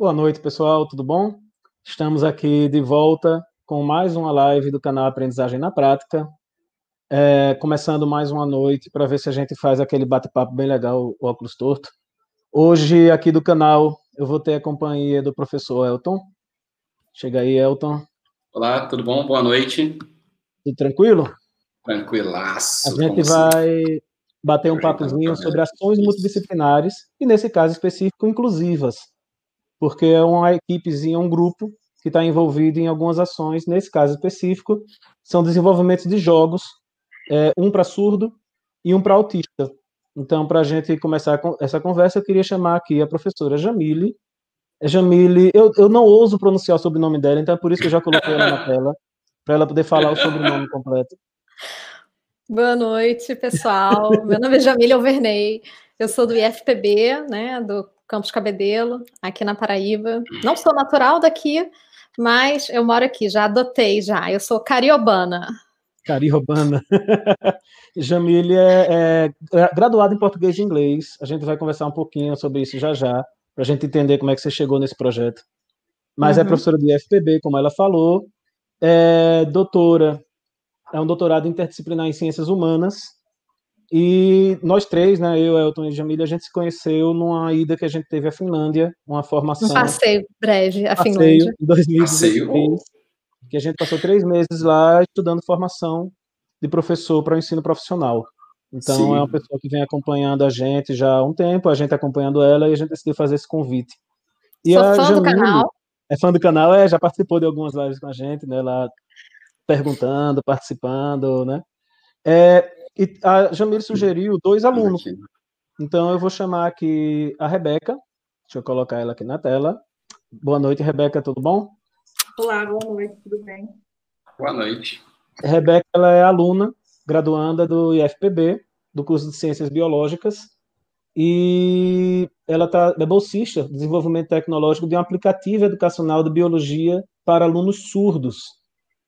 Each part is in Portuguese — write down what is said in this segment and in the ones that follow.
Boa noite, pessoal, tudo bom? Estamos aqui de volta com mais uma live do canal Aprendizagem na Prática. É, começando mais uma noite para ver se a gente faz aquele bate-papo bem legal, o óculos torto. Hoje, aqui do canal, eu vou ter a companhia do professor Elton. Chega aí, Elton. Olá, tudo bom? Boa noite. Tudo tranquilo? Tranquilaço. A gente vai assim? bater um papozinho sobre ações multidisciplinares e, nesse caso específico, inclusivas, porque é uma equipezinha, um grupo que está envolvido em algumas ações. Nesse caso específico, são desenvolvimentos de jogos, é, um para surdo e um para autista. Então, para a gente começar essa conversa, eu queria chamar aqui a professora Jamile. Jamile, eu, eu não ouso pronunciar o sobrenome dela, então é por isso que eu já coloquei ela na tela, para ela poder falar o sobrenome completo. Boa noite, pessoal. Meu nome é Jamília Alverney. Eu sou do IFPB, né, do Campus Cabedelo, aqui na Paraíba. Não sou natural daqui, mas eu moro aqui, já adotei já. Eu sou cariobana. Cariobana. Jamília é, é graduada em português e inglês. A gente vai conversar um pouquinho sobre isso já já, para a gente entender como é que você chegou nesse projeto. Mas é uhum. é professora do IFPB, como ela falou, é doutora é um doutorado interdisciplinar em ciências humanas. E nós três, né, eu, Elton e Jamília, a gente se conheceu numa ida que a gente teve à Finlândia, uma formação. Um passeio breve à passeio Finlândia. Em 2016, que a gente passou três meses lá estudando formação de professor para o ensino profissional. Então Sim. é uma pessoa que vem acompanhando a gente já há um tempo, a gente acompanhando ela e a gente decidiu fazer esse convite. E Sou fã Jamile, do canal. É fã do canal, é, já participou de algumas lives com a gente, né? Lá perguntando, participando, né? É, e a Jamile sugeriu dois alunos. Então eu vou chamar aqui a Rebeca. Deixa eu colocar ela aqui na tela. Boa noite, Rebeca, tudo bom? Olá, boa noite, tudo bem? Boa noite. Rebeca ela é aluna, graduanda do IFPB, do curso de Ciências Biológicas, e ela tá, é bolsista de desenvolvimento tecnológico de um aplicativo educacional de biologia para alunos surdos.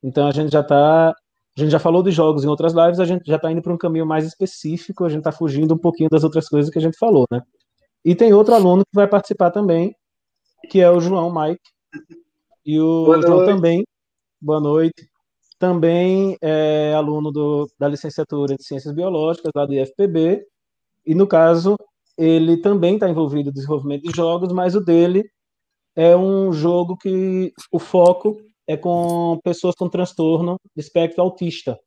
Então a gente já está, a gente já falou de jogos em outras lives, a gente já está indo para um caminho mais específico, a gente está fugindo um pouquinho das outras coisas que a gente falou, né? E tem outro aluno que vai participar também, que é o João Mike. E o boa João noite. também, boa noite, também é aluno do, da licenciatura de Ciências Biológicas, lá do IFPB, e no caso, ele também está envolvido no desenvolvimento de jogos, mas o dele é um jogo que o foco é com pessoas com transtorno de espectro autista.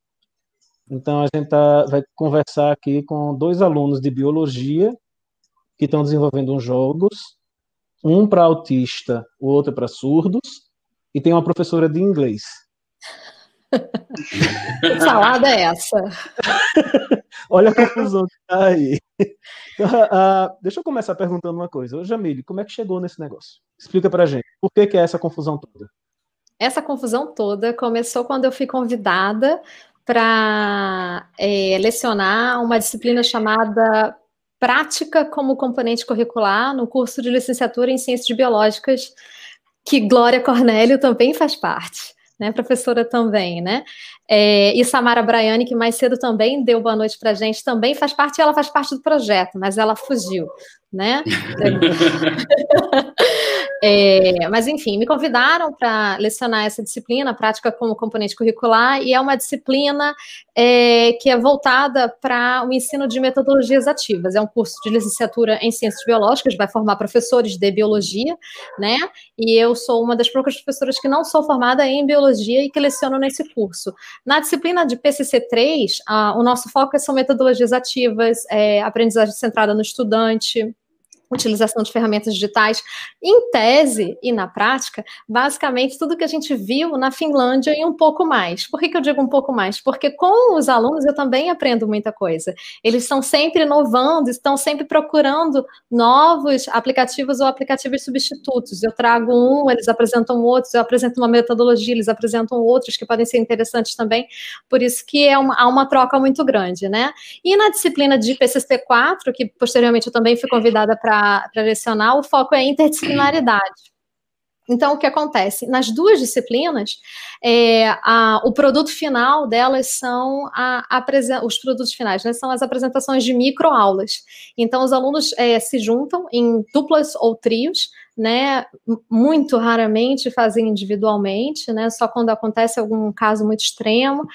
Então, a gente tá, vai conversar aqui com dois alunos de biologia que estão desenvolvendo uns jogos, um para autista, o outro para surdos, e tem uma professora de inglês. que salada é essa? Olha a confusão que está aí. Uh, deixa eu começar perguntando uma coisa. Ô, Jamile, como é que chegou nesse negócio? Explica para gente. Por que, que é essa confusão toda? Essa confusão toda começou quando eu fui convidada para é, lecionar uma disciplina chamada Prática como Componente Curricular no curso de licenciatura em Ciências Biológicas, que Glória Cornélio também faz parte né, professora também, né? É, e Samara Braiani, que mais cedo também deu boa noite para gente, também faz parte, ela faz parte do projeto, mas ela fugiu, né? é, mas enfim, me convidaram para lecionar essa disciplina, prática como componente curricular, e é uma disciplina é, que é voltada para o ensino de metodologias ativas. É um curso de licenciatura em ciências biológicas, vai formar professores de biologia, né? E eu sou uma das poucas professoras que não sou formada em biologia e que leciono nesse curso. Na disciplina de PCC3, o nosso foco são metodologias ativas, é, aprendizagem centrada no estudante, utilização de ferramentas digitais, em tese e na prática, basicamente tudo que a gente viu na Finlândia e um pouco mais. Por que, que eu digo um pouco mais? Porque com os alunos eu também aprendo muita coisa. Eles estão sempre inovando, estão sempre procurando novos aplicativos ou aplicativos substitutos. Eu trago um, eles apresentam outros, eu apresento uma metodologia, eles apresentam outros que podem ser interessantes também. Por isso que é uma, há uma troca muito grande, né? E na disciplina de PCC4, que posteriormente eu também fui convidada para para lecionar, o foco é interdisciplinaridade. Então, o que acontece? Nas duas disciplinas, é, a, o produto final delas são a, a, os produtos finais, né, são as apresentações de microaulas. Então, os alunos é, se juntam em duplas ou trios, né? Muito raramente fazem individualmente, né? Só quando acontece algum caso muito extremo.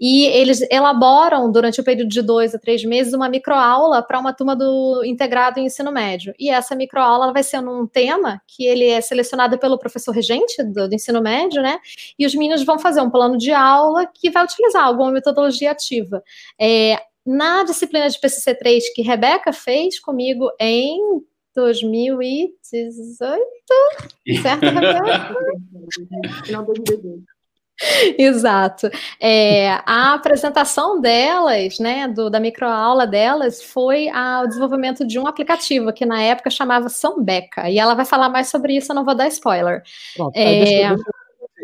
E eles elaboram, durante o período de dois a três meses, uma microaula para uma turma do integrado em ensino médio. E essa microaula vai ser num tema que ele é selecionado pelo professor regente do, do ensino médio, né? E os meninos vão fazer um plano de aula que vai utilizar alguma metodologia ativa. É, na disciplina de PCC3 que Rebeca fez comigo em 2018, certo? Final 2018. Exato. É, a apresentação delas, né, do, da microaula delas, foi o desenvolvimento de um aplicativo que na época chamava Sambeca. E ela vai falar mais sobre isso, eu não vou dar spoiler. Pronto, é... deixa, deixa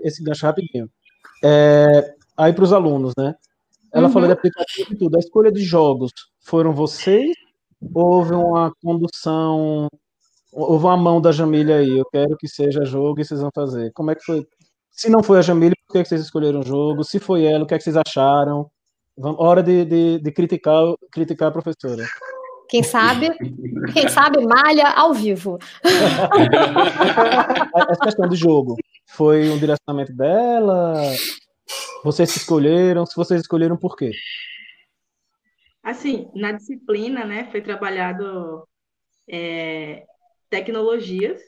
esse gancho rapidinho. É, aí para os alunos, né? Ela uhum. falou de aplicativo e tudo. A escolha de jogos foram vocês? Ou houve uma condução? Houve uma mão da Jamília aí? Eu quero que seja jogo e vocês vão fazer. Como é que foi? Se não foi a Jamília, por que vocês escolheram o jogo? Se foi ela, o que, é que vocês acharam? Hora de, de, de criticar, criticar a professora. Quem sabe, quem sabe malha ao vivo. Essa questão de jogo foi um direcionamento dela? Vocês que escolheram? Se vocês escolheram, por quê? Assim, na disciplina, né, foi trabalhado é, tecnologias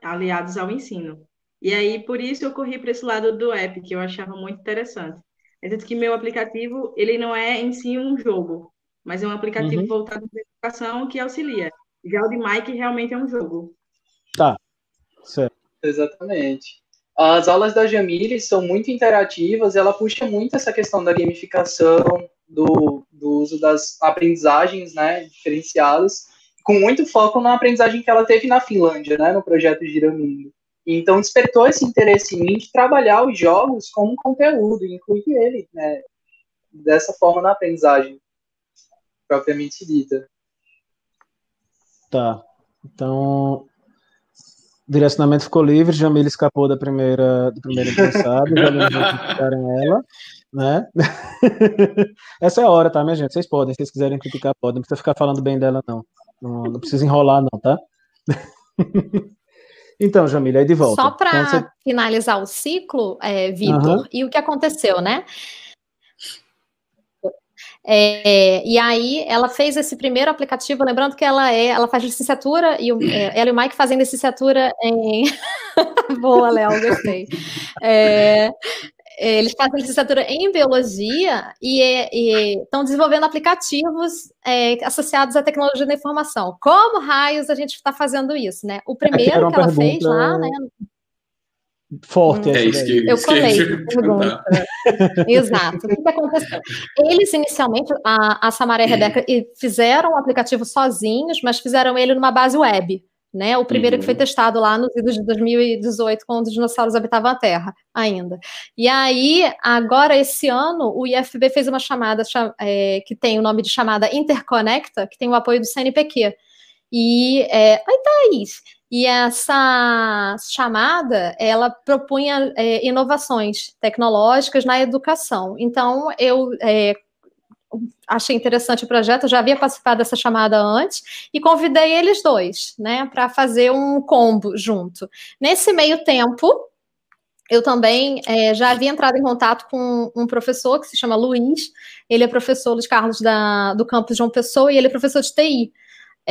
aliadas ao ensino. E aí, por isso, eu corri para esse lado do app, que eu achava muito interessante. É tanto que meu aplicativo, ele não é em si um jogo, mas é um aplicativo uhum. voltado para educação que auxilia. Já o de Mike realmente é um jogo. Tá, certo. Exatamente. As aulas da Jamile são muito interativas, ela puxa muito essa questão da gamificação, do, do uso das aprendizagens né, diferenciadas, com muito foco na aprendizagem que ela teve na Finlândia, né, no projeto Giramundo. Então, despertou esse interesse em mim de trabalhar os jogos como conteúdo, incluir ele né, dessa forma na aprendizagem propriamente dita. Tá. Então, direcionamento ficou livre, Jamila escapou da primeira, do primeiro interessado, já ela, né? Essa é a hora, tá, minha gente? Vocês podem, se vocês quiserem criticar, podem, não precisa ficar falando bem dela, não. Não, não precisa enrolar, não, tá? Então, Jamila, aí de volta. Só para então, você... finalizar o ciclo, é, Vitor, uhum. e o que aconteceu, né? É, e aí ela fez esse primeiro aplicativo, lembrando que ela é, ela faz licenciatura e o, é, ela e o Mike fazem licenciatura em boa, Léo, gostei. É, eles fazem licenciatura em biologia e estão desenvolvendo aplicativos é, associados à tecnologia da informação. Como raios a gente está fazendo isso, né? O primeiro que ela pergunta... fez lá, né? Forte. É isso que, eu colei pergunta. Exato. O que aconteceu? Eles, inicialmente, a, a Samara e a Rebeca, fizeram o aplicativo sozinhos, mas fizeram ele numa base web. Né, o primeiro uhum. que foi uhum. testado lá nos idos de 2018, quando os dinossauros habitavam a Terra ainda. E aí, agora, esse ano, o IFB fez uma chamada é, que tem o nome de chamada Interconecta, que tem o apoio do CNPq. E, é, aí, Thaís, e essa chamada, ela propunha é, inovações tecnológicas na educação. Então, eu é, achei interessante o projeto, já havia participado dessa chamada antes, e convidei eles dois, né, para fazer um combo junto. Nesse meio tempo, eu também é, já havia entrado em contato com um professor que se chama Luiz, ele é professor Luiz Carlos da, do campus João Pessoa, e ele é professor de TI.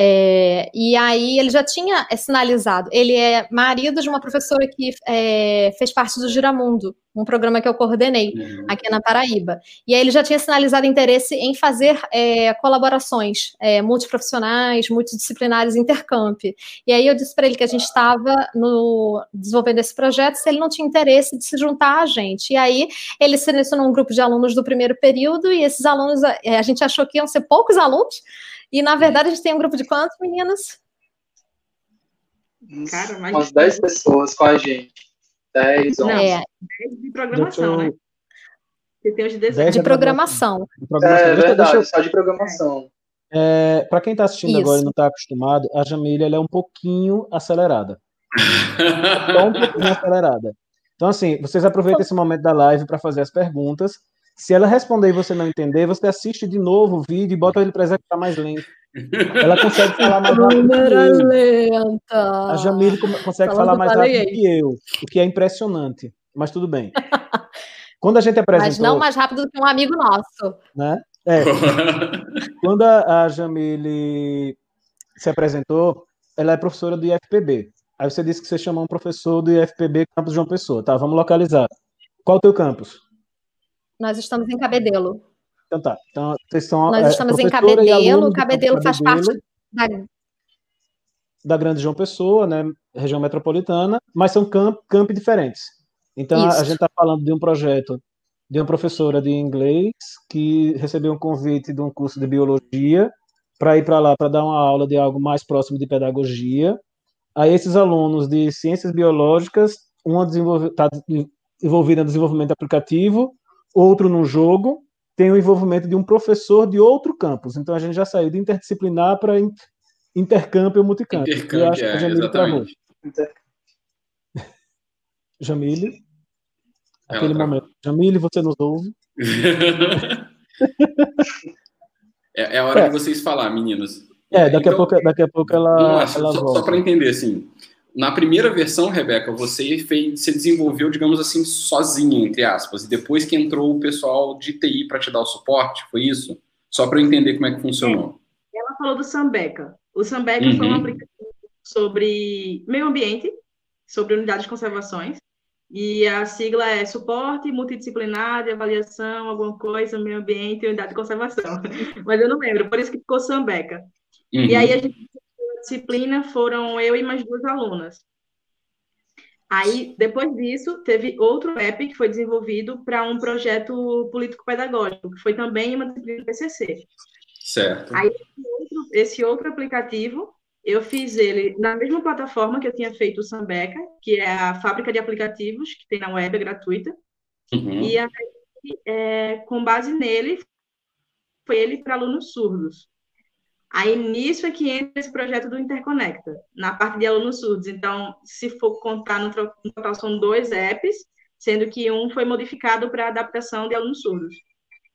É, e aí ele já tinha é, sinalizado. Ele é marido de uma professora que é, fez parte do Giramundo, um programa que eu coordenei uhum. aqui na Paraíba. E aí ele já tinha sinalizado interesse em fazer é, colaborações é, multiprofissionais, multidisciplinares, intercamp. E aí eu disse para ele que a gente estava desenvolvendo esse projeto, se ele não tinha interesse de se juntar a gente. E aí ele selecionou um grupo de alunos do primeiro período, e esses alunos, é, a gente achou que iam ser poucos alunos, e, na verdade, a gente tem um grupo de quantos, meninas? Cara, mais Umas 10 pessoas com a gente. 10, 11. É. 10 de programação, né? Você tem os de. De programação. De programação. É, verdade, eu... só de programação. É, Para quem está assistindo Isso. agora e não está acostumado, a Jamília é um pouquinho acelerada. Só um pouquinho acelerada. Então, assim, vocês aproveitem esse momento da live para fazer as perguntas se ela responder e você não entender, você assiste de novo o vídeo e bota ele para executar mais lento. Ela consegue falar mais rápido Câmera que eu. lenta. A Jamile consegue Falando falar mais rápido aí. que eu, o que é impressionante. Mas tudo bem. Quando a gente apresentou, Mas não mais rápido do que um amigo nosso. né? É, quando a, a Jamile se apresentou, ela é professora do IFPB. Aí você disse que você chamou um professor do IFPB Campus João Pessoa, tá? Vamos localizar. Qual o teu campus? Nós estamos em Cabedelo. Então tá. Então, vocês são Nós é, estamos em Cabedelo. Cabedelo campus faz Cabedelo, parte da da Grande João Pessoa, né? Região metropolitana, mas são camp, campi diferentes. Então a- a Isso. gente está falando de um projeto de uma professora de inglês que recebeu um convite de um curso de biologia para ir para lá para dar uma aula de algo mais próximo de pedagogia. Aí esses alunos de ciências biológicas, uma está envolvida no desenvolvimento aplicativo, outro no jogo, tem o envolvimento de um professor de outro campus. Então a gente já saiu de interdisciplinar para in- intercampo e multicampo. E eu Intercâmbio, acho que a é, Jamile travou. exatamente. Jamile, Ela aquele momento. Jamile, você nos ouve? É, é a hora É. de vocês falar, meninos. É, daqui a Então, pouco, daqui a pouco ela, lá, ela só, volta. para entender, assim, na primeira versão, Rebeca, você fez, você desenvolveu, digamos assim, sozinha, entre aspas, e depois que entrou o pessoal de TI para te dar o suporte, foi isso? Só para eu entender como é que funcionou. Ela falou do Sambeca. O Sambeca foi um Uhum. aplicativo sobre meio ambiente, sobre unidades de conservações. E a sigla é Suporte Multidisciplinar de Avaliação, alguma coisa, Meio Ambiente e Unidade de Conservação. Mas eu não lembro, por isso que ficou Sambeca. Uhum. E aí a gente disciplina foram eu e mais duas alunas. Aí, depois disso, teve outro app que foi desenvolvido para um projeto político-pedagógico, que foi também uma disciplina do PCC. Certo. Aí, esse outro aplicativo, eu fiz ele na mesma plataforma que eu tinha feito o Sambeca, que é a fábrica de aplicativos, que tem na web, é gratuita. Uhum. E aí, é, com base nele, foi ele para alunos surdos. Aí, nisso é que entra esse projeto do Interconecta, na parte de alunos surdos. Então, se for contar no total, são dois apps, sendo que um foi modificado para adaptação de alunos surdos.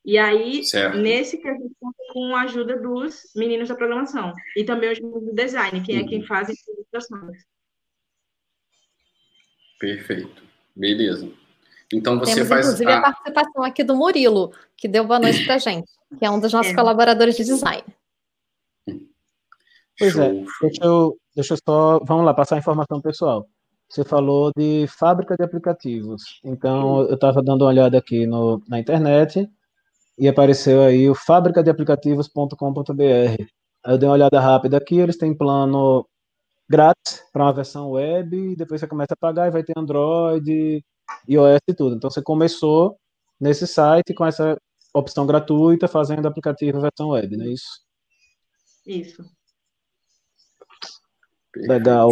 E aí, Certo. nesse que a gente conta com a ajuda dos meninos da programação. E também os meninos do design, que é Uhum. quem faz as ilustrações. Perfeito. Beleza. Então você Temos, faz. inclusive, a a- participação aqui do Murilo, que deu boa noite pra gente, que é um dos nossos É. colaboradores de design. Pois é. Show. Deixa eu, deixa eu só. Vamos lá, passar a informação pessoal. Você falou de fábrica de aplicativos. Então, eu estava dando uma olhada aqui no, na internet e apareceu aí o fabricadeaplicativos.com.br. Aí eu dei uma olhada rápida aqui, eles têm plano grátis para uma versão web, e depois você começa a pagar e vai ter Android, iOS e tudo. Então, você começou nesse site com essa opção gratuita, fazendo aplicativo versão web, não é isso? Isso. Legal.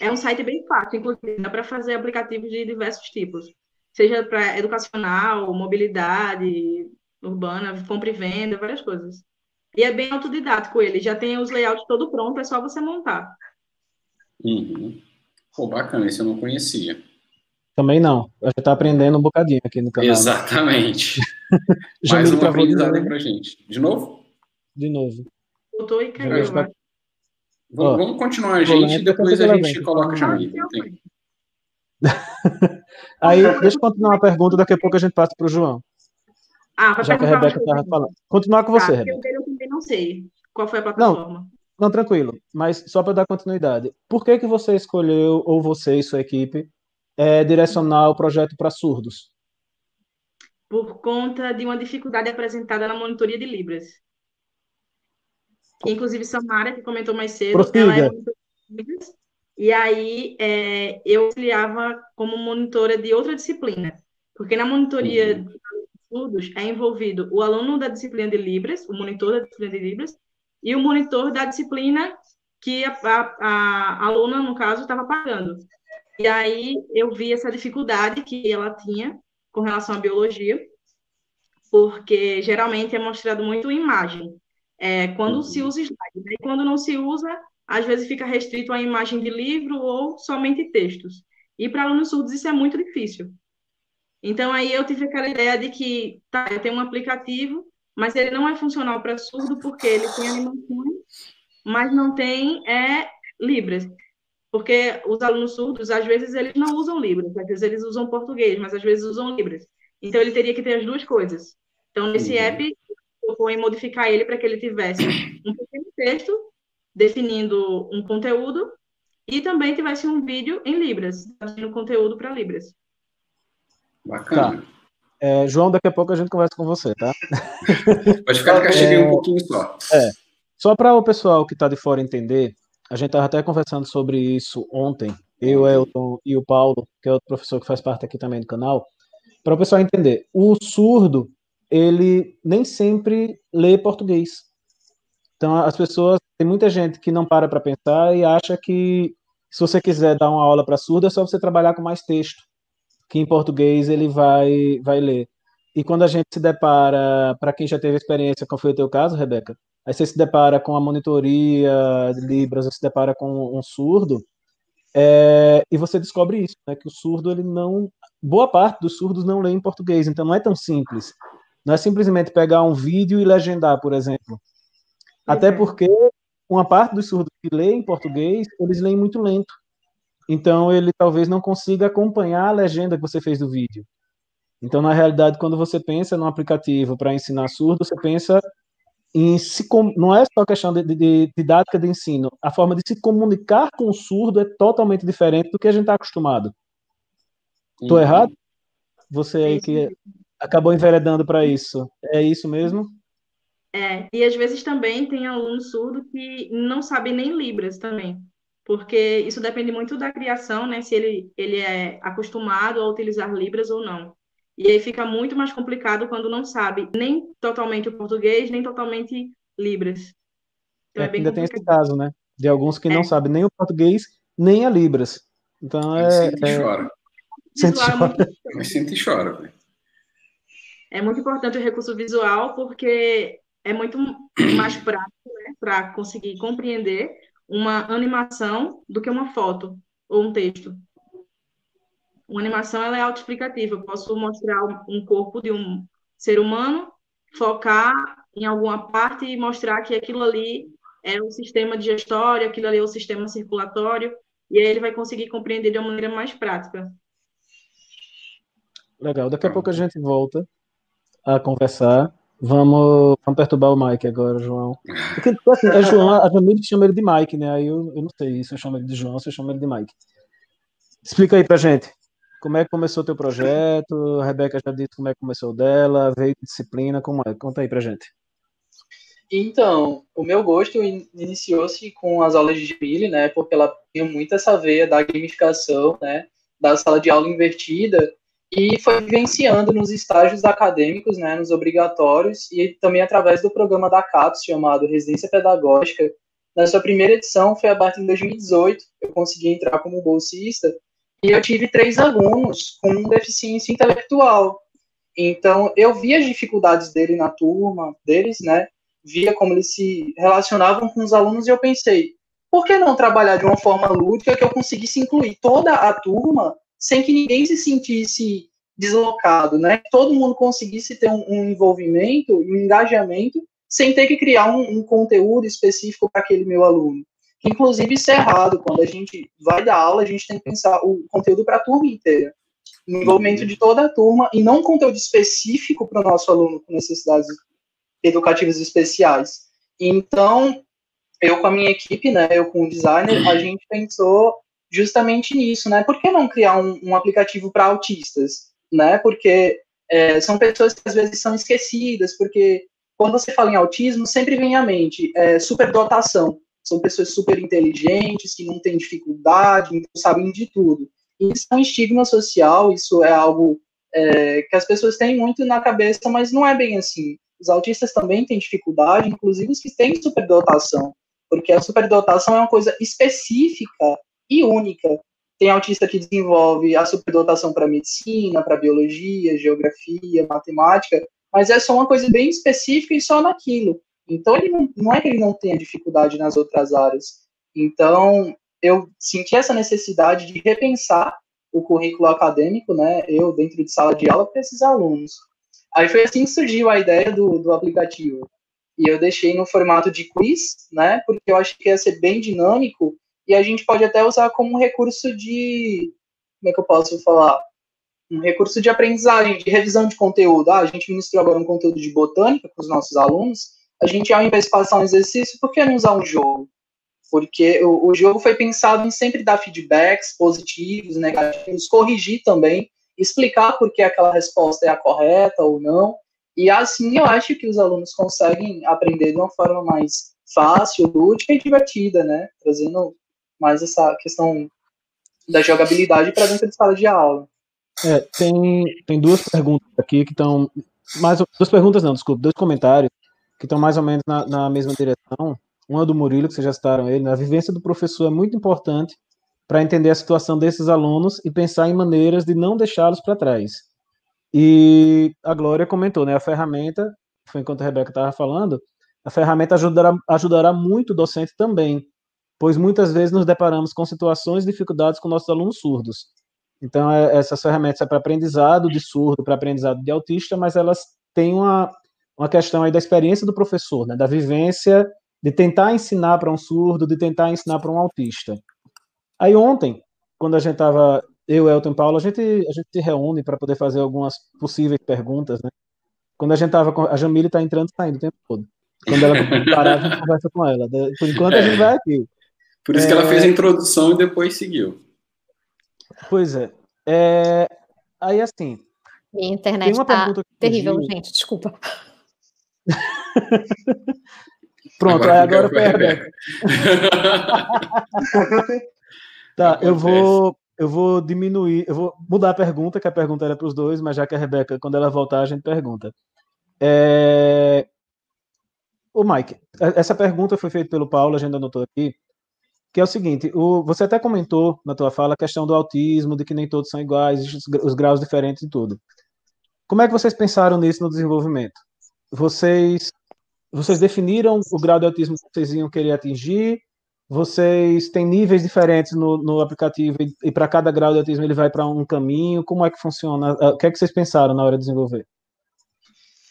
É um site bem fácil, inclusive, dá para fazer aplicativos de diversos tipos. Seja para educacional, mobilidade urbana, compra e venda, várias coisas. E é bem autodidático ele, já tem os layouts todo pronto, é só você montar. Uhum. Pô, bacana, esse eu não conhecia. Também não. A gente está aprendendo um bocadinho aqui no canal. Exatamente. Mais um de aprendizado aí pra gente. De novo? De novo. Voltou e caiu. Vamos, Ó, vamos continuar gente e depois a gente coloca a Ah, Jamile. não tem- Aí, deixa eu continuar a pergunta, daqui a pouco a gente passa para o João. Ah, Já que a Rebeca estava falando. Continuar com Tá, você, Rebeca. eu também não sei. Qual foi a plataforma? Não, tranquilo. Mas só para dar continuidade. Por que, que você escolheu, ou você e sua equipe, é, direcionar o projeto para surdos? Por conta de uma dificuldade apresentada na monitoria de Libras. Inclusive, Samara, que comentou mais cedo, Prossiga. ela é. E aí, é, eu auxiliava como monitora de outra disciplina. Porque na monitoria Uhum. de estudos é envolvido o aluno da disciplina de Libras, o monitor da disciplina de Libras, e o monitor da disciplina que a, a, a aluna, no caso, estava pagando. E aí eu vi essa dificuldade que ela tinha com relação à biologia, porque geralmente é mostrado muito imagem. É, quando Uhum. se usa slide, né? E quando não se usa, às vezes fica restrito a imagem de livro ou somente textos. E para alunos surdos isso é muito difícil. Então aí eu tive aquela ideia de que, tá, eu tenho um aplicativo mas ele não é funcional para surdo porque ele tem animações, mas não tem é, Libras. Porque os alunos surdos, às vezes, eles não usam Libras, às vezes eles usam português, mas às vezes usam Libras. Então, ele teria que ter as duas coisas. Então, nesse uhum. app, eu vou modificar ele para que ele tivesse um pequeno texto definindo um conteúdo e também tivesse um vídeo em Libras, fazendo conteúdo para Libras. Bacana. Tá. É, João, daqui a pouco a gente conversa com você, tá? Pode ficar que eu cheguei é, um pouquinho só. É, só para o pessoal que está de fora entender, a gente estava até conversando sobre isso ontem, eu, Elton e o Paulo, que é outro professor que faz parte aqui também do canal, para o pessoal entender. O surdo, ele nem sempre lê português. Então, as pessoas, tem muita gente que não para para pensar e acha que se você quiser dar uma aula para surdo, é só você trabalhar com mais texto, que em português ele vai, vai ler. E quando a gente se depara, para quem já teve experiência, como foi o teu caso, Rebeca, aí você se depara com a monitoria de Libras, você se depara com um surdo, é, e você descobre isso, né, que o surdo, ele não. Boa parte dos surdos não lê em português, então não é tão simples. Não é simplesmente pegar um vídeo e legendar, por exemplo. Até uhum. porque uma parte dos surdos que lê em português, eles leem muito lento. Então, ele talvez não consiga acompanhar a legenda que você fez do vídeo. Então, na realidade, quando você pensa num aplicativo para ensinar surdo, você pensa em se não é só questão de, de, didática de ensino, a forma de se comunicar com o surdo é totalmente diferente do que a gente está acostumado. Estou uhum. errado? Você aí que acabou enveredando para isso, é isso mesmo? É, e às vezes também tem aluno surdo que não sabe nem Libras também, porque isso depende muito da criação, né? Se ele, ele é acostumado a utilizar Libras ou não. E aí fica muito mais complicado quando não sabe nem totalmente o português, nem totalmente Libras. Então é, é bem ainda complicado. tem esse caso, né? De alguns que é. não sabem nem o português, nem a Libras. Então é. Sente é... e chora. Sente e chora. Mas sente e chora, É muito importante o recurso visual, porque é muito mais prático né, para conseguir compreender uma animação do que uma foto ou um texto. Uma animação ela é autoexplicativa. Eu posso mostrar um corpo de um ser humano, focar em alguma parte e mostrar que aquilo ali é o sistema digestório, aquilo ali é o sistema circulatório, e aí ele vai conseguir compreender de uma maneira mais prática. Legal. Daqui a pouco a gente volta a conversar Vamos, vamos perturbar o Mike agora, João. Porque, assim, é João, a Jamile chama ele de Mike, né? Aí eu, eu não sei se eu chamo ele de João ou se eu chamo ele de Mike. Explica aí pra gente. Como é que começou o teu projeto? A Rebeca já disse como é que começou dela, veio de disciplina, como é? Conta aí pra gente. Então, o meu gosto iniciou-se com as aulas de Jamile, né? Porque ela tinha muito essa veia da gamificação, né? Da sala de aula invertida, e foi vivenciando nos estágios acadêmicos, né, nos obrigatórios, e também através do programa da CAPES, chamado Residência Pedagógica. Na sua primeira edição, foi aberta em 2018, eu consegui entrar como bolsista, e eu tive três alunos com deficiência intelectual. Então, eu via as dificuldades dele na turma, deles, né, via como eles se relacionavam com os alunos, e eu pensei, por que não trabalhar de uma forma lúdica que eu conseguisse incluir toda a turma sem que ninguém se sentisse deslocado, né? Todo mundo conseguisse ter um, um envolvimento e um engajamento sem ter que criar um, um conteúdo específico para aquele meu aluno. Inclusive, isso é errado. Quando a gente vai dar aula, a gente tem que pensar o conteúdo para a turma inteira. O envolvimento de toda a turma e não um conteúdo específico para o nosso aluno com necessidades educativas especiais. Então, eu com a minha equipe, né, eu com o designer, a gente pensou justamente nisso, né? Por que não criar um, um aplicativo para autistas, né? Porque é, são pessoas que às vezes são esquecidas, porque quando você fala em autismo, sempre vem à mente é, superdotação. São pessoas super inteligentes, que não têm dificuldade, não sabem de tudo. Isso é um estigma social, isso é algo é, que as pessoas têm muito na cabeça, mas não é bem assim. Os autistas também têm dificuldade, inclusive os que têm superdotação, porque a superdotação é uma coisa específica e única. Tem autista que desenvolve a superdotação para medicina, para biologia, geografia, matemática, mas é só uma coisa bem específica e só naquilo. Então, ele não, não é que ele não tenha dificuldade nas outras áreas. Então, eu senti essa necessidade de repensar o currículo acadêmico, né, eu dentro de sala de aula para esses alunos. Aí foi assim que surgiu a ideia do, do aplicativo. E eu deixei no formato de quiz, né? Porque eu achei que ia ser bem dinâmico e a gente pode até usar como um recurso de. Como é que eu posso falar? Um recurso de aprendizagem, de revisão de conteúdo. Ah, a gente ministrou agora um conteúdo de botânica para os nossos alunos. A gente, ao invés de passar um exercício, por que não usar um jogo? Porque o, o jogo foi pensado em sempre dar feedbacks positivos, negativos, corrigir também, explicar por que aquela resposta é a correta ou não. E assim eu acho que os alunos conseguem aprender de uma forma mais fácil, lúdica e divertida, né? Trazendo mais essa questão da jogabilidade para dentro de sala de aula. É, tem, tem duas perguntas aqui que estão. Mais, duas perguntas não, desculpa, dois comentários que estão mais ou menos na, na mesma direção. Um é do Murilo, que vocês já citaram ele. Né? A vivência do professor é muito importante para entender a situação desses alunos e pensar em maneiras de não deixá-los para trás. E a Glória comentou, né? A ferramenta, foi enquanto a Rebeca estava falando, a ferramenta ajudará, ajudará muito o docente também, pois muitas vezes nos deparamos com situações e dificuldades com nossos alunos surdos. Então, é, essas ferramentas é para aprendizado de surdo, para aprendizado de autista, mas elas têm uma, uma questão aí da experiência do professor, né? Da vivência de tentar ensinar para um surdo, de tentar ensinar para um autista. Aí ontem, quando a gente estava eu, Elton e Paulo, a gente, a gente se reúne para poder fazer algumas possíveis perguntas, né? Quando a gente tava com. A Jamile está entrando e saindo o tempo todo. Quando ela parar, a gente conversa com ela. Por enquanto, a gente vai aqui. Por isso é... que ela fez a introdução e depois seguiu. Pois é. é... Aí, assim. Minha internet está terrível, gente, desculpa. Pronto, agora, agora foi a Rebeca. tá, eu vou, eu vou diminuir, eu vou mudar a pergunta, que a pergunta era para os dois, mas já que a Rebeca, quando ela voltar, a gente pergunta. É... O Mike, essa pergunta foi feita pelo Paulo, a gente anotou aqui, que é o seguinte, o, você até comentou na tua fala a questão do autismo, de que nem todos são iguais, os, graus diferentes e tudo. Como é que vocês pensaram nisso no desenvolvimento? Vocês vocês definiram o grau de autismo que vocês iam querer atingir? Vocês têm níveis diferentes no, no aplicativo e, e para cada grau de autismo ele vai para um caminho? Como é que funciona? O que é que vocês pensaram na hora de desenvolver?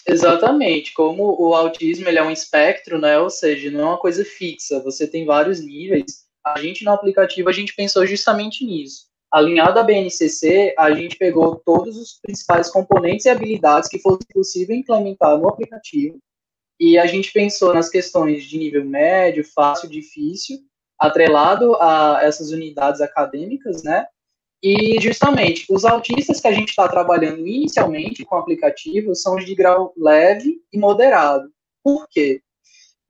Exatamente, como o autismo ele é um espectro, né? Ou seja, não é uma coisa fixa, você tem vários níveis. A gente no aplicativo a gente pensou justamente nisso. Alinhado à BNCC, a gente pegou todos os principais componentes e habilidades que fosse possível implementar no aplicativo e a gente pensou nas questões de nível médio, fácil, difícil, atrelado a essas unidades acadêmicas, né? E justamente os autistas que a gente está trabalhando inicialmente com o aplicativo são os de grau leve e moderado. Por quê?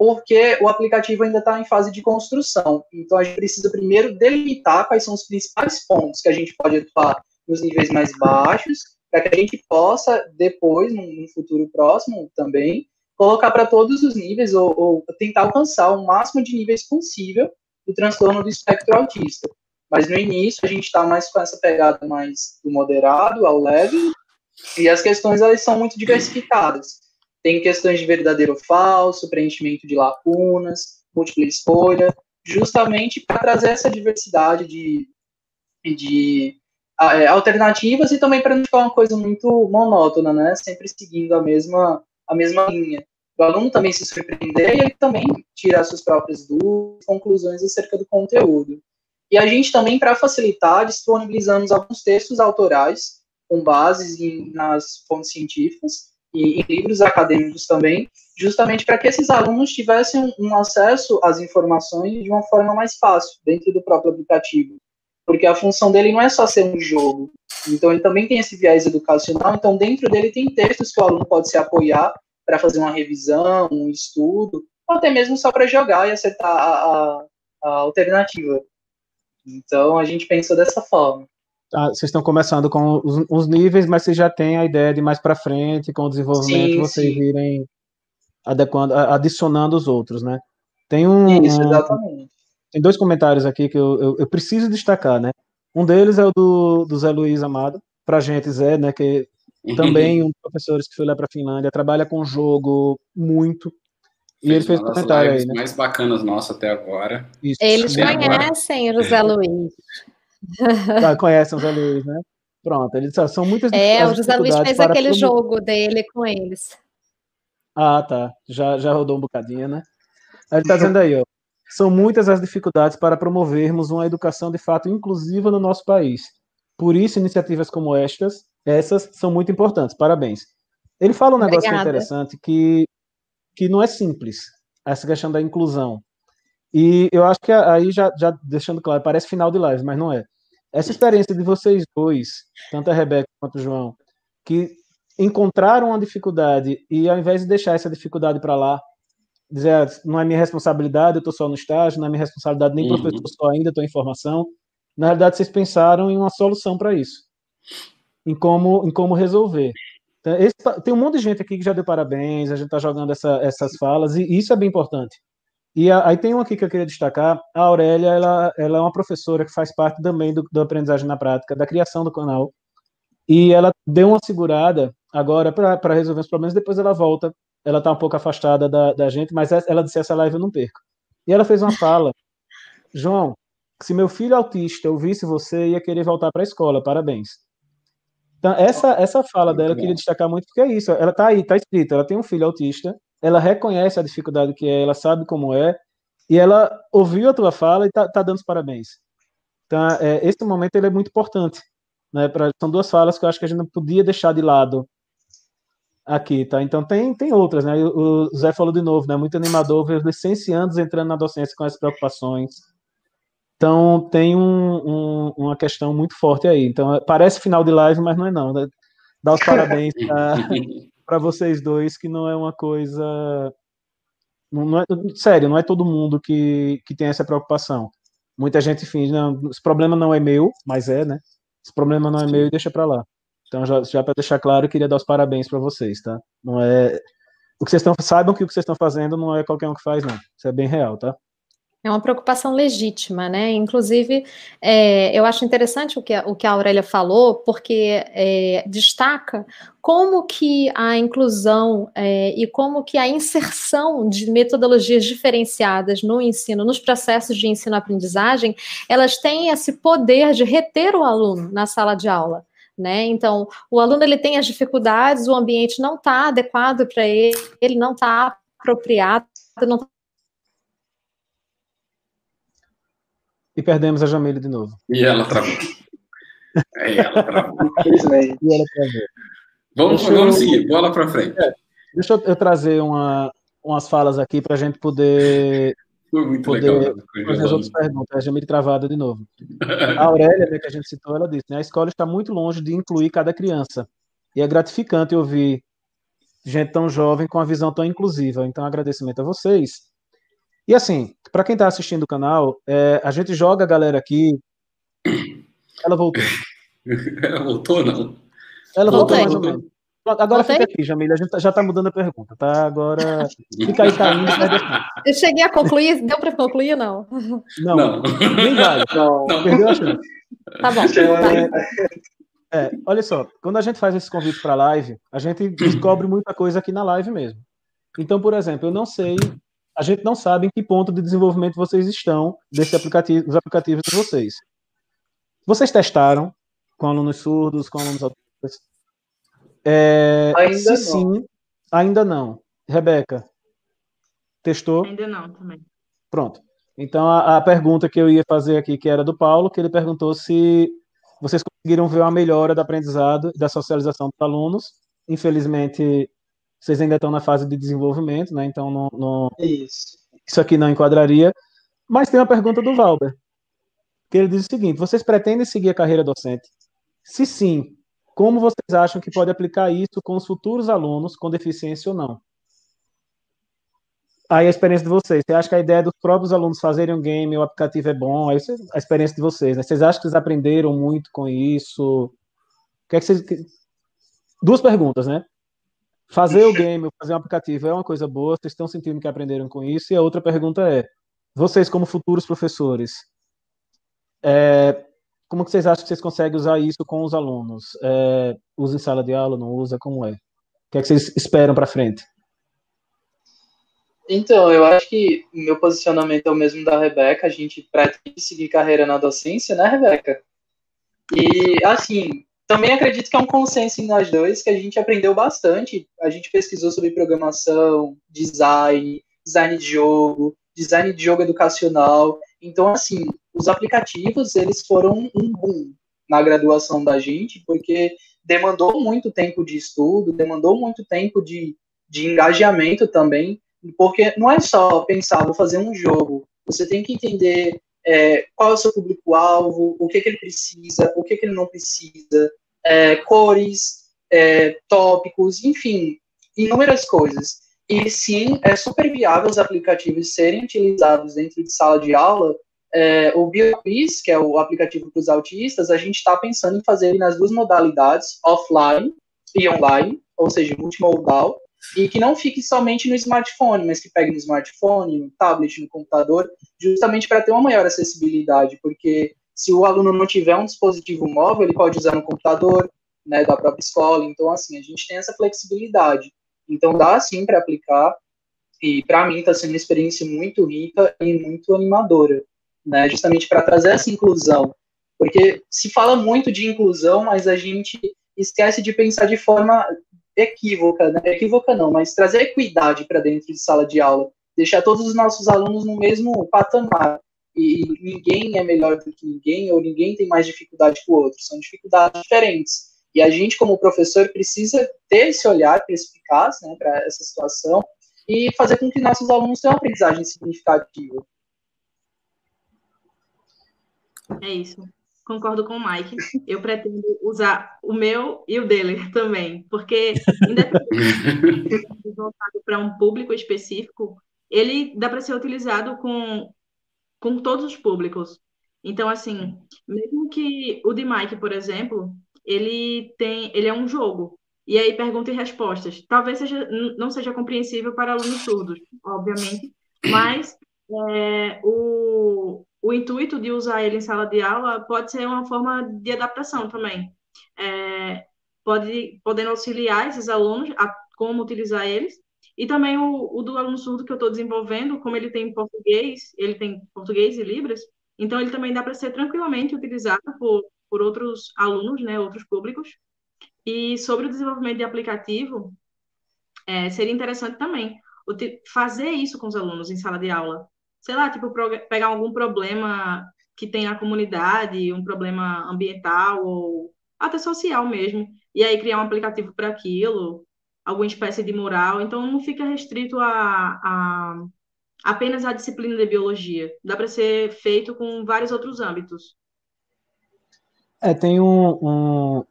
Porque o aplicativo ainda está em fase de construção. Então a gente precisa primeiro delimitar quais são os principais pontos que a gente pode atuar nos níveis mais baixos, para que a gente possa depois, num futuro próximo também, colocar para todos os níveis ou, ou, tentar alcançar o máximo de níveis possível do transtorno do espectro autista. Mas no início a gente está mais com essa pegada mais do moderado ao leve e as questões elas são muito diversificadas. Tem questões de verdadeiro ou falso, preenchimento de lacunas, múltipla escolha, justamente para trazer essa diversidade de, de é, alternativas e também para não ficar uma coisa muito monótona, né? Sempre seguindo a mesma, a mesma linha o aluno também se surpreender e ele também tirar suas próprias dúvidas, conclusões acerca do conteúdo. E a gente também, para facilitar, disponibilizamos alguns textos autorais com bases em, nas fontes científicas e em livros acadêmicos também, justamente para que esses alunos tivessem um acesso às informações de uma forma mais fácil dentro do próprio aplicativo. Porque a função dele não é só ser um jogo, então ele também tem esse viés educacional, então dentro dele tem textos que o aluno pode se apoiar para fazer uma revisão, um estudo, ou até mesmo só para jogar e acertar a, a, a, alternativa. Então a gente pensou dessa forma. Ah, vocês estão começando com os, os, níveis, mas vocês já têm a ideia de mais para frente, com o desenvolvimento, sim, vocês sim. irem adequando, adicionando os outros, né? Tem um. Isso, exatamente. Tem dois comentários aqui que eu, eu, eu preciso destacar, né? Um deles é o do, do Zé Luiz Amado, para gente, Zé, né? Que também um dos professores que foi lá para a Finlândia, trabalha com jogo muito. E fez ele fez comentário aí, né? mais bacanas nossas até agora. Isso. Eles conhecem agora. o José Luiz. Ah, conhecem o José Luiz, né? Pronto, ele disse, são muitas É, o José Luiz fez aquele promover... jogo dele com eles. Ah, tá. Já, já rodou um bocadinho, né? Ele está dizendo aí, ó. São muitas as dificuldades para promovermos uma educação de fato inclusiva no nosso país. Por isso, iniciativas como estas, essas são muito importantes. Parabéns. Ele fala um negócio que é interessante, que, que não é simples, essa questão da inclusão. E eu acho que aí, já, já deixando claro, parece final de live, mas não é. Essa experiência de vocês dois, tanto a Rebeca quanto o João, que encontraram uma dificuldade e ao invés de deixar essa dificuldade para lá, dizer, ah, não é minha responsabilidade, eu estou só no estágio, não é minha responsabilidade nem uhum. professor só ainda, estou em formação. Na realidade, vocês pensaram em uma solução para isso, em como, em como resolver. Então, esse, tem um monte de gente aqui que já deu parabéns, a gente está jogando essa, essas falas, e isso é bem importante. E a, aí tem um aqui que eu queria destacar, a Aurélia, ela, ela é uma professora que faz parte também do, do aprendizagem na prática, da criação do canal, e ela deu uma segurada agora para resolver os problemas, depois ela volta, ela está um pouco afastada da, da gente, mas ela disse, essa live eu não perco. E ela fez uma fala, João, se meu filho autista ouvisse você, ia querer voltar para a escola, parabéns. Então, essa, essa fala dela eu queria destacar muito, porque é isso, ela está aí, está escrito, ela tem um filho autista, ela reconhece a dificuldade que é, ela sabe como é, e ela ouviu a tua fala e tá, tá dando os parabéns. Então, é, esse momento ele é muito importante. Né, pra, são duas falas que eu acho que a gente não podia deixar de lado aqui, tá? Então tem, tem outras, né? O, Zé falou de novo, né? Muito animador ver os licenciandos entrando na docência com as preocupações. Então tem um, um, uma questão muito forte aí. Então parece final de live, mas não é não. Né? Dá os parabéns para vocês dois, que não é uma coisa. Não é, sério, não é todo mundo que, que tem essa preocupação. Muita gente finge, não, esse problema não é meu, mas é, né? Esse problema não é meu e deixa para lá. Então, já, já para deixar claro, eu queria dar os parabéns para vocês, tá? Não é. O que vocês estão. Saibam que o que vocês estão fazendo não é qualquer um que faz, não. Isso é bem real, tá? É uma preocupação legítima, né? Inclusive, é, eu acho interessante o que, a, o que a Aurélia falou, porque é, destaca como que a inclusão é, e como que a inserção de metodologias diferenciadas no ensino, nos processos de ensino-aprendizagem, elas têm esse poder de reter o aluno na sala de aula. Né? Então, o aluno ele tem as dificuldades, o ambiente não está adequado para ele, ele não está apropriado, não tá E perdemos a Jamile de novo. E ela travou. É, ela travou. e ela travou. Vamos, deixa vamos eu... seguir, bola para frente. É, deixa eu, trazer uma, umas falas aqui para a gente poder. Foi muito poder legal. Fazer as outras perguntas. A Jamile travada de novo. A Aurélia, né, que a gente citou, ela disse: né, a escola está muito longe de incluir cada criança. E é gratificante ouvir gente tão jovem com a visão tão inclusiva. Então, agradecimento a vocês. E assim, para quem está assistindo o canal, é, a gente joga a galera aqui. Ela voltou. Ela voltou, não? Ela voltou mais ou menos. Agora Voltei? fica aqui, Jamília. A gente tá, já está mudando a pergunta, tá? Agora fica aí caindo. Eu cheguei a concluir, deu para concluir não? Não, não. nem vale. Não. Perdeu a chance. Tá bom. É, é, olha só, quando a gente faz esse convite para live, a gente descobre muita coisa aqui na live mesmo. Então, por exemplo, eu não sei a gente não sabe em que ponto de desenvolvimento vocês estão desse aplicativo, dos aplicativos de vocês. Vocês testaram com alunos surdos, com alunos autistas? É, ainda se não. sim, ainda não. Rebeca, testou? Ainda não, também. Pronto. Então, a, a, pergunta que eu ia fazer aqui, que era do Paulo, que ele perguntou se vocês conseguiram ver uma melhora do aprendizado e da socialização dos alunos. Infelizmente, vocês ainda estão na fase de desenvolvimento, né? Então não, não... Isso. isso aqui não enquadraria. Mas tem uma pergunta do Valber, que ele diz o seguinte: vocês pretendem seguir a carreira docente? Se sim, como vocês acham que pode aplicar isso com os futuros alunos com deficiência ou não? Aí a experiência de vocês. Você acha que a ideia dos próprios alunos fazerem um game, o aplicativo é bom? Aí a experiência de vocês, né? Vocês acham que eles aprenderam muito com isso? O que é que vocês... Duas perguntas, né? Fazer o game, fazer um aplicativo é uma coisa boa, vocês estão sentindo que aprenderam com isso? E a outra pergunta é: vocês, como futuros professores, é, como que vocês acham que vocês conseguem usar isso com os alunos? É, usa em sala de aula, não usa? Como é? O que é que vocês esperam para frente? Então, eu acho que meu posicionamento é o mesmo da Rebeca. A gente pretende seguir carreira na docência, né, Rebeca? E, assim, também acredito que é um consenso em nós dois, que a gente aprendeu bastante. A gente pesquisou sobre programação, design, design de jogo, design de jogo educacional. Então, assim, os aplicativos, eles foram um boom na graduação da gente, porque demandou muito tempo de estudo, demandou muito tempo de, de engajamento também, porque não é só pensar, vou fazer um jogo, você tem que entender é, qual é o seu público-alvo, o que, que ele precisa, o que, que ele não precisa, é, cores, é, tópicos, enfim, inúmeras coisas. E sim, é super viável os aplicativos serem utilizados dentro de sala de aula. É, o BioQuiz, que é o aplicativo para os autistas, a gente está pensando em fazer nas duas modalidades, offline e online, ou seja, multimodal, e que não fique somente no smartphone, mas que pegue no smartphone, no tablet, no computador, justamente para ter uma maior acessibilidade, porque se o aluno não tiver um dispositivo móvel, ele pode usar no computador, né, da própria escola. Então, assim, a gente tem essa flexibilidade. Então, dá sim para aplicar. E para mim está sendo uma experiência muito rica e muito animadora, né? Justamente para trazer essa inclusão, porque se fala muito de inclusão, mas a gente esquece de pensar de forma equívoca, né? Equívoca não, mas trazer equidade para dentro de sala de aula, deixar todos os nossos alunos no mesmo patamar. E ninguém é melhor do que ninguém, ou ninguém tem mais dificuldade que o outro, são dificuldades diferentes. E a gente, como professor, precisa ter esse olhar perspicaz né, para essa situação e fazer com que nossos alunos tenham uma aprendizagem significativa. É isso concordo com o Mike. Eu pretendo usar o meu e o dele também, porque independente de voltado para um público específico, ele dá para ser utilizado com, com todos os públicos. Então, assim, mesmo que o de Mike, por exemplo, ele tem, ele é um jogo. E aí perguntas e respostas. Talvez seja, não seja compreensível para alunos surdos, obviamente, mas é, o, o intuito de usar ele em sala de aula pode ser uma forma de adaptação também. É, pode, podendo auxiliar esses alunos a como utilizar eles. E também o, o do aluno surdo que eu estou desenvolvendo, como ele tem português, ele tem português e Libras, então ele também dá para ser tranquilamente utilizado por, por outros alunos, né, outros públicos. E sobre o desenvolvimento de aplicativo, é, seria interessante também fazer isso com os alunos em sala de aula, sei lá, tipo, pegar algum problema que tem na comunidade, um problema ambiental ou até social mesmo, e aí criar um aplicativo para aquilo, alguma espécie de mural, então não fica restrito a, a apenas a disciplina de biologia, dá para ser feito com vários outros âmbitos. É, tem um, um,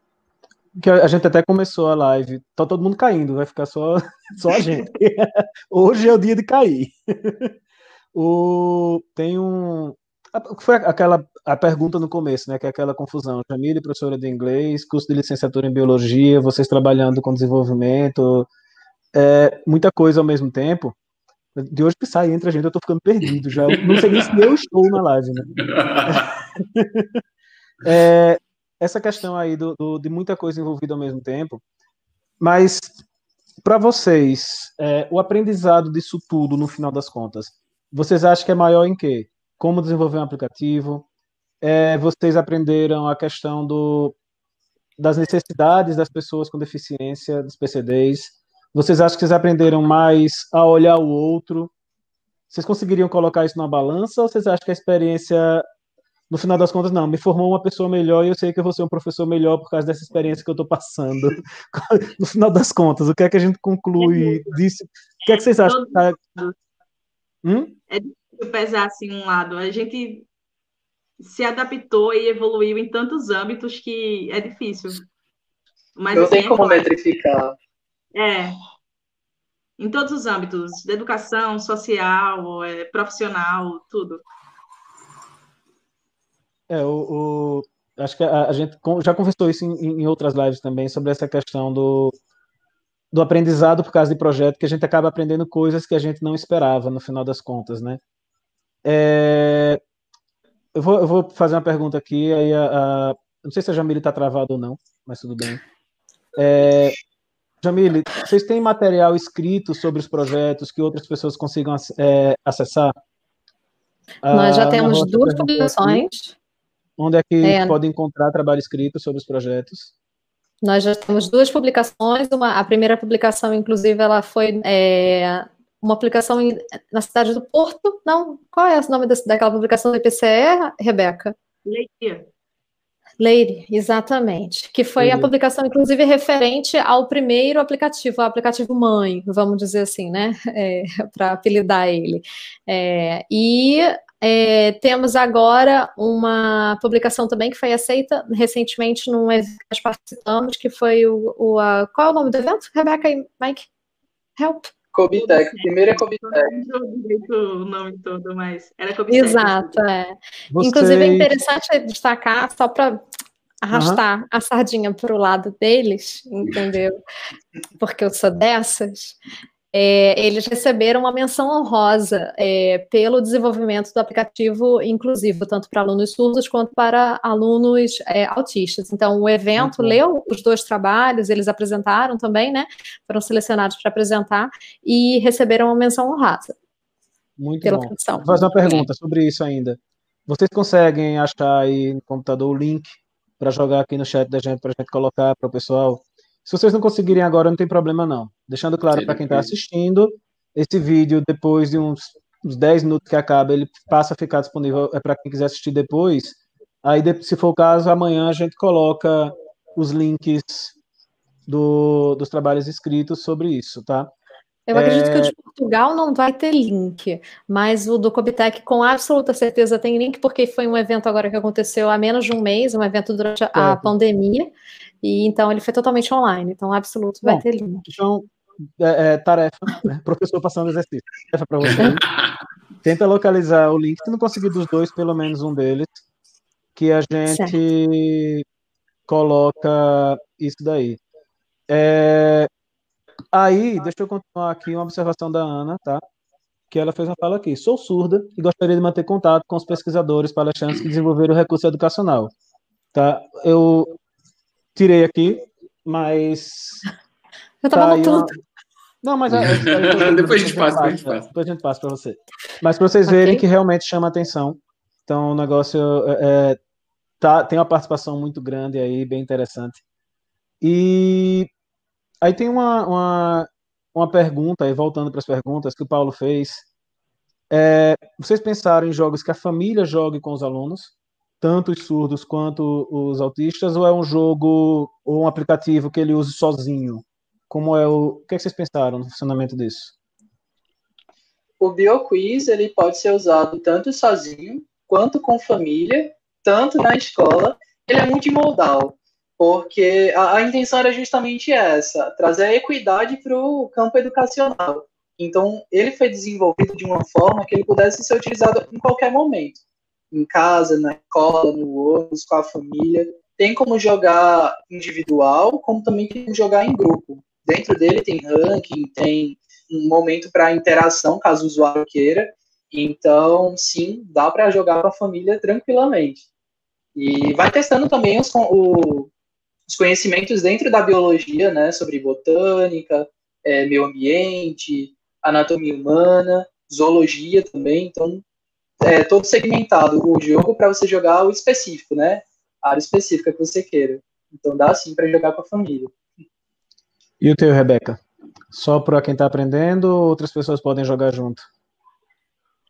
que a gente até começou a live, tá todo mundo caindo, vai ficar só, só a gente. Hoje é o dia de cair. O, tem um. Foi aquela a pergunta no começo, né? Que é aquela confusão. Jamile, professora de inglês, curso de licenciatura em biologia, vocês trabalhando com desenvolvimento, é, muita coisa ao mesmo tempo. De hoje que sai, entra a gente, eu tô ficando perdido já. Não sei nem se eu estou na live, né? É, essa questão aí do, do, de muita coisa envolvida ao mesmo tempo. Mas, para vocês, é, o aprendizado disso tudo, no final das contas, vocês acham que é maior em quê? Como desenvolver um aplicativo? É, vocês aprenderam a questão do, das necessidades das pessoas com deficiência, dos PCDs? Vocês acham que vocês aprenderam mais a olhar o outro? Vocês conseguiriam colocar isso na balança ou vocês acham que a experiência, no final das contas, não, me formou uma pessoa melhor e eu sei que eu vou ser um professor melhor por causa dessa experiência que eu estou passando? no final das contas, o que é que a gente conclui disso? O que é que vocês acham? Hum? É difícil pesar assim um lado. A gente se adaptou e evoluiu em tantos âmbitos que é difícil. Mas, Não assim, tem é como metrificar. É. Em todos os âmbitos, de educação, social, é, profissional, tudo. É, o, o acho que a, a, gente já conversou isso em, em outras lives também, sobre essa questão do, do aprendizado por causa de projeto, que a gente acaba aprendendo coisas que a gente não esperava, no final das contas, né? É... Eu, vou, eu vou fazer uma pergunta aqui, aí a, a... não sei se a Jamile está travada ou não, mas tudo bem. É... Jamile, vocês têm material escrito sobre os projetos que outras pessoas consigam é, acessar? Nós já temos duas publicações. Onde é que é. pode encontrar trabalho escrito sobre os projetos? Nós já temos duas publicações. Uma, a primeira publicação, inclusive, ela foi é, uma publicação em, na cidade do Porto. Não, qual é o nome desse, daquela publicação do IPCE, Rebeca? Leiria. Leire, exatamente. Que foi a publicação, inclusive, referente ao primeiro aplicativo, o aplicativo mãe, vamos dizer assim, né? É, Para apelidar ele. É, e é, temos agora uma publicação também que foi aceita recentemente num evento que nós participamos, que foi o. o a, qual é o nome do evento? Rebeca e Mike? Help. Cobitec, primeiro é Cobitec. Não o nome todo, mas era Cobitec. Exato, é. Vocês... Inclusive é interessante destacar, só para arrastar uhum. a sardinha para o lado deles, entendeu? Porque eu sou dessas é, eles receberam uma menção honrosa é, pelo desenvolvimento do aplicativo inclusivo, tanto para alunos surdos quanto para alunos é, autistas. Então, o evento uhum. leu os dois trabalhos, eles apresentaram também, né? Foram selecionados para apresentar e receberam uma menção honrosa. Muito pela bom. Vou fazer uma pergunta sobre isso ainda. Vocês conseguem achar aí no computador o link para jogar aqui no chat da gente, para a gente colocar para o pessoal? Se vocês não conseguirem agora, não tem problema não. Deixando claro para quem está assistindo, esse vídeo, depois de uns, uns 10 minutos que acaba, ele passa a ficar disponível é para quem quiser assistir depois. Aí, se for o caso, amanhã a gente coloca os links do, dos trabalhos escritos sobre isso, tá? Eu acredito é... que o de Portugal não vai ter link, mas o do Cobitec com absoluta certeza tem link, porque foi um evento agora que aconteceu há menos de um mês, um evento durante a, a pandemia, e então ele foi totalmente online, então absoluto vai Bom, ter link. Então, é, é, tarefa, né? professor passando exercício. Tarefa para você. Tenta localizar o link, se não conseguir dos dois, pelo menos um deles, que a gente certo. coloca isso daí. É, aí, deixa eu continuar aqui uma observação da Ana, tá? Que ela fez uma fala aqui. Sou surda e gostaria de manter contato com os pesquisadores palestrantes que desenvolveram o recurso educacional. Tá? Eu tirei aqui, mas. Eu tava tá tudo. Não, mas depois a gente passa, depois a gente passa. Depois a gente passa para você. Mas para vocês verem okay. que realmente chama atenção. Então o negócio é, é, tá, tem uma participação muito grande aí, bem interessante. E aí tem uma, uma, uma pergunta, aí voltando para as perguntas que o Paulo fez. É, vocês pensaram em jogos que a família jogue com os alunos? Tanto os surdos quanto os autistas, ou é um jogo ou um aplicativo que ele use sozinho? Como é o, o que, é que vocês pensaram no funcionamento disso? O BioQuiz ele pode ser usado tanto sozinho quanto com família, tanto na escola. Ele é multimodal, porque a, a intenção era justamente essa, trazer a equidade para o campo educacional. Então, ele foi desenvolvido de uma forma que ele pudesse ser utilizado em qualquer momento em casa, na escola, no ônibus, com a família. Tem como jogar individual, como também tem como jogar em grupo. Dentro dele tem ranking, tem um momento para interação, caso o usuário queira. Então, sim, dá para jogar com a família tranquilamente. E vai testando também os, o, os conhecimentos dentro da biologia, né, sobre botânica, é, meio ambiente, anatomia humana, zoologia também. Então, é, todo segmentado o jogo para você jogar o específico, né? A área específica que você queira. Então dá sim para jogar com a família. E o teu, Rebeca? Só para quem está aprendendo ou outras pessoas podem jogar junto?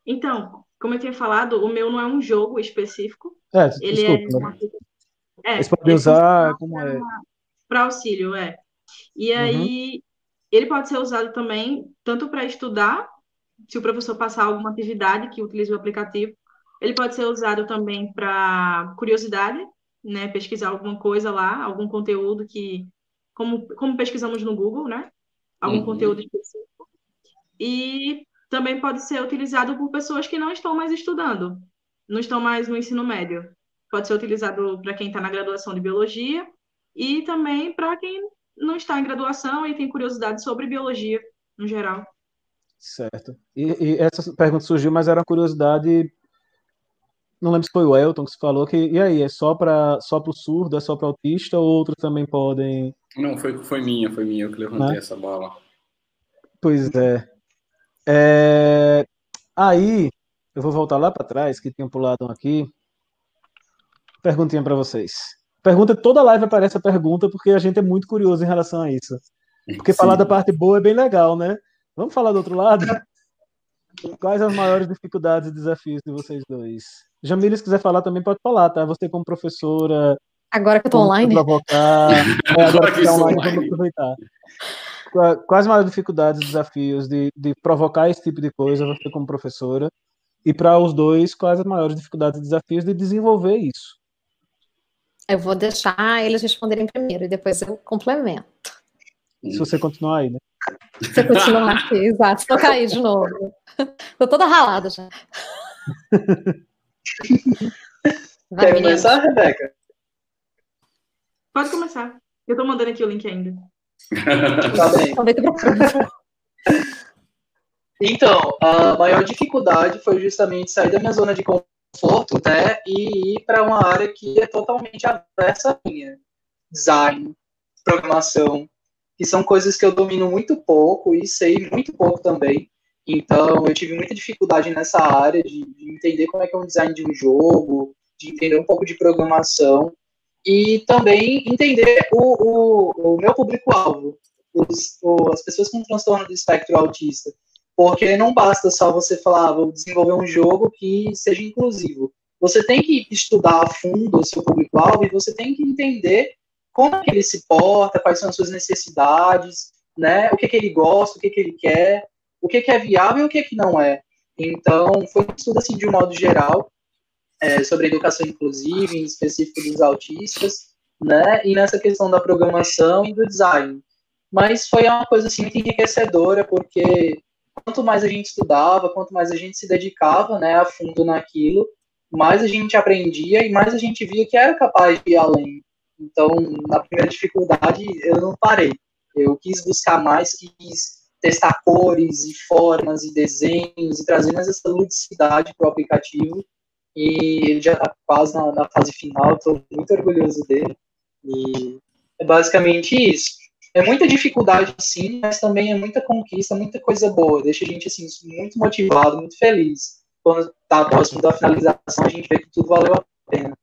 Então, como eu tinha falado, o meu não é um jogo específico. É, ele desculpa, é, é, Você pode usar como é. Para auxílio, é. E uhum. aí, uhum. ele pode ser usado também tanto para estudar se o professor passar alguma atividade que utilize o aplicativo, ele pode ser usado também para curiosidade, né, pesquisar alguma coisa lá, algum conteúdo que, como, como pesquisamos no Google, né, algum uhum. conteúdo específico. E também pode ser utilizado por pessoas que não estão mais estudando, não estão mais no ensino médio. Pode ser utilizado para quem está na graduação de biologia e também para quem não está em graduação e tem curiosidade sobre biologia no geral. Certo. E, e, essa pergunta surgiu, mas era uma curiosidade. Não lembro se foi o Elton que se falou que. E aí, é só para só o surdo, é só para autista ou outros também podem. Não, foi, foi minha, foi minha eu que levantei né? essa bola. Pois é. é. Aí, eu vou voltar lá para trás, que tinham pulado aqui. Perguntinha para vocês. Pergunta, toda live aparece a pergunta, porque a gente é muito curioso em relação a isso. Porque Sim. falar da parte boa é bem legal, né? Vamos falar do outro lado? Quais as maiores dificuldades e desafios de vocês dois? Jamile, se quiser falar também pode falar, tá? Você como professora. Agora que eu tô online. Provocar. É, agora que tá online, online, vamos aproveitar. Quais as maiores dificuldades e desafios de, de provocar esse tipo de coisa, você como professora? E para os dois, quais as maiores dificuldades e desafios de desenvolver isso? Eu vou deixar eles responderem primeiro e depois eu complemento. Se você continuar aí, né? Se eu continuar aqui, exato. Se eu cair de novo. Tô toda ralada já. Vai, Quer começar, Rebeca? Pode começar. Eu tô mandando aqui o link ainda. tá bem. Então, a maior dificuldade foi justamente sair da minha zona de conforto, né, e ir para uma área que é totalmente aversa à minha. Design, programação, que são coisas que eu domino muito pouco e sei muito pouco também. Então, eu tive muita dificuldade nessa área de, de entender como é que é um design de um jogo, de entender um pouco de programação e também entender o, o, o meu público-alvo, as pessoas com transtorno do espectro autista. Porque não basta só você falar, ah, vou desenvolver um jogo que seja inclusivo. Você tem que estudar a fundo o seu público-alvo e você tem que entender como que ele se porta, quais são as suas necessidades, né? O que, que ele gosta, o que, que ele quer, o que, que é viável e o que, que não é. Então, foi um estudo assim de um modo geral é, sobre educação inclusiva, em específico dos autistas, né? E nessa questão da programação e do design. Mas foi uma coisa assim muito enriquecedora, porque quanto mais a gente estudava, quanto mais a gente se dedicava, né, a fundo naquilo, mais a gente aprendia e mais a gente via que era capaz de ir além. Então, na primeira dificuldade, eu não parei. Eu quis buscar mais, quis testar cores e formas e desenhos e trazer mais essa ludicidade para o aplicativo. E ele já está quase na, na, fase final, estou muito orgulhoso dele. E é basicamente isso. É muita dificuldade, sim, mas também é muita conquista, muita coisa boa. Deixa a gente assim, muito motivado, muito feliz. Quando está próximo da finalização, a gente vê que tudo valeu a pena.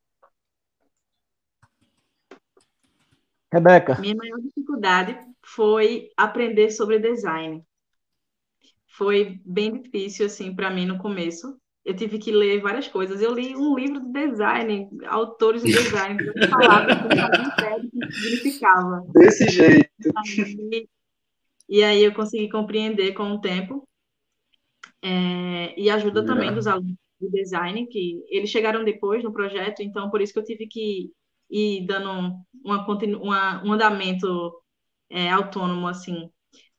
Rebeca. Minha maior dificuldade foi aprender sobre design. Foi bem difícil assim para mim no começo. Eu tive que ler várias coisas. Eu li um livro de design, autores de design, que falavam o que significava. Desse jeito. Aí, e aí eu consegui compreender com o tempo. É, e ajuda também dos alunos de design, que eles chegaram depois no projeto, então por isso que eu tive que ir dando uma, uma, um andamento é, autônomo, assim.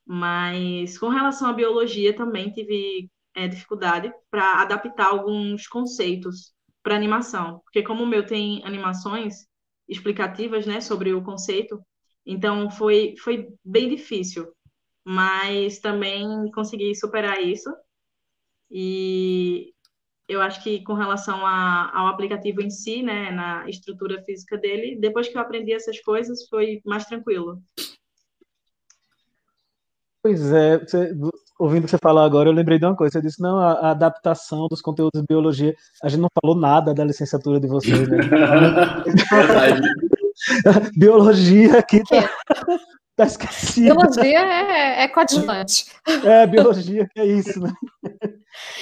Mas com relação à biologia, também tive é, dificuldade para adaptar alguns conceitos para animação, porque como o meu tem animações explicativas, né, sobre o conceito, então foi, foi bem difícil, mas também consegui superar isso. E eu acho que com relação a, ao aplicativo em si, né, na estrutura física dele, depois que eu aprendi essas coisas, foi mais tranquilo. Pois é, você, ouvindo você falar agora, eu lembrei de uma coisa. Você disse, não, a, a, adaptação dos conteúdos de biologia. A gente não falou nada da licenciatura de vocês, né? biologia aqui tá, tá esquecido. Biologia é, é coadjuvante. É, biologia é isso, né?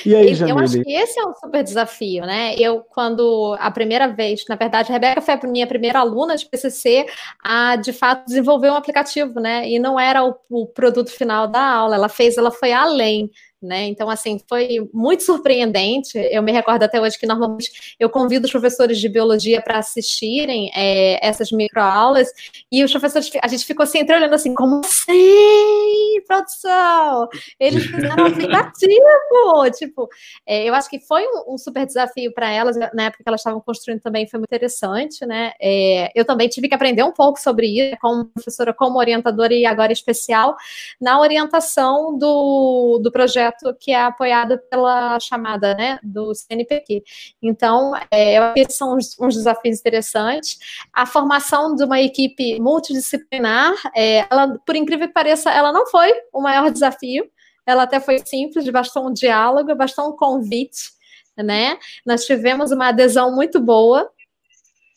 E aí, Jamile? Eu acho que esse é um super desafio, né? Eu, quando a primeira vez, na verdade, a Rebeca foi a minha primeira aluna de PCC a, de fato, desenvolver um aplicativo, né? E não era o, o produto final da aula, ela fez, ela foi além né? Então, assim, foi muito surpreendente. Eu me recordo até hoje que normalmente eu convido os professores de biologia para assistirem é, essas microaulas e os professores, a gente ficou assim, olhando assim, como assim, produção? Eles fizeram um aplicativo! tipo, é, eu acho que foi um, um super desafio para elas, na época que elas estavam construindo também, foi muito interessante, né? É, eu também tive que aprender um pouco sobre isso, como professora, como orientadora e agora especial, na orientação do, do projeto projeto que é apoiado pela chamada né, do CNPq. Então, é, eu acho que são uns, uns, desafios interessantes. A formação de uma equipe multidisciplinar, é, ela, por incrível que pareça, ela não foi o maior desafio, ela até foi simples, bastou um diálogo, bastou um convite, né? Nós tivemos uma adesão muito boa,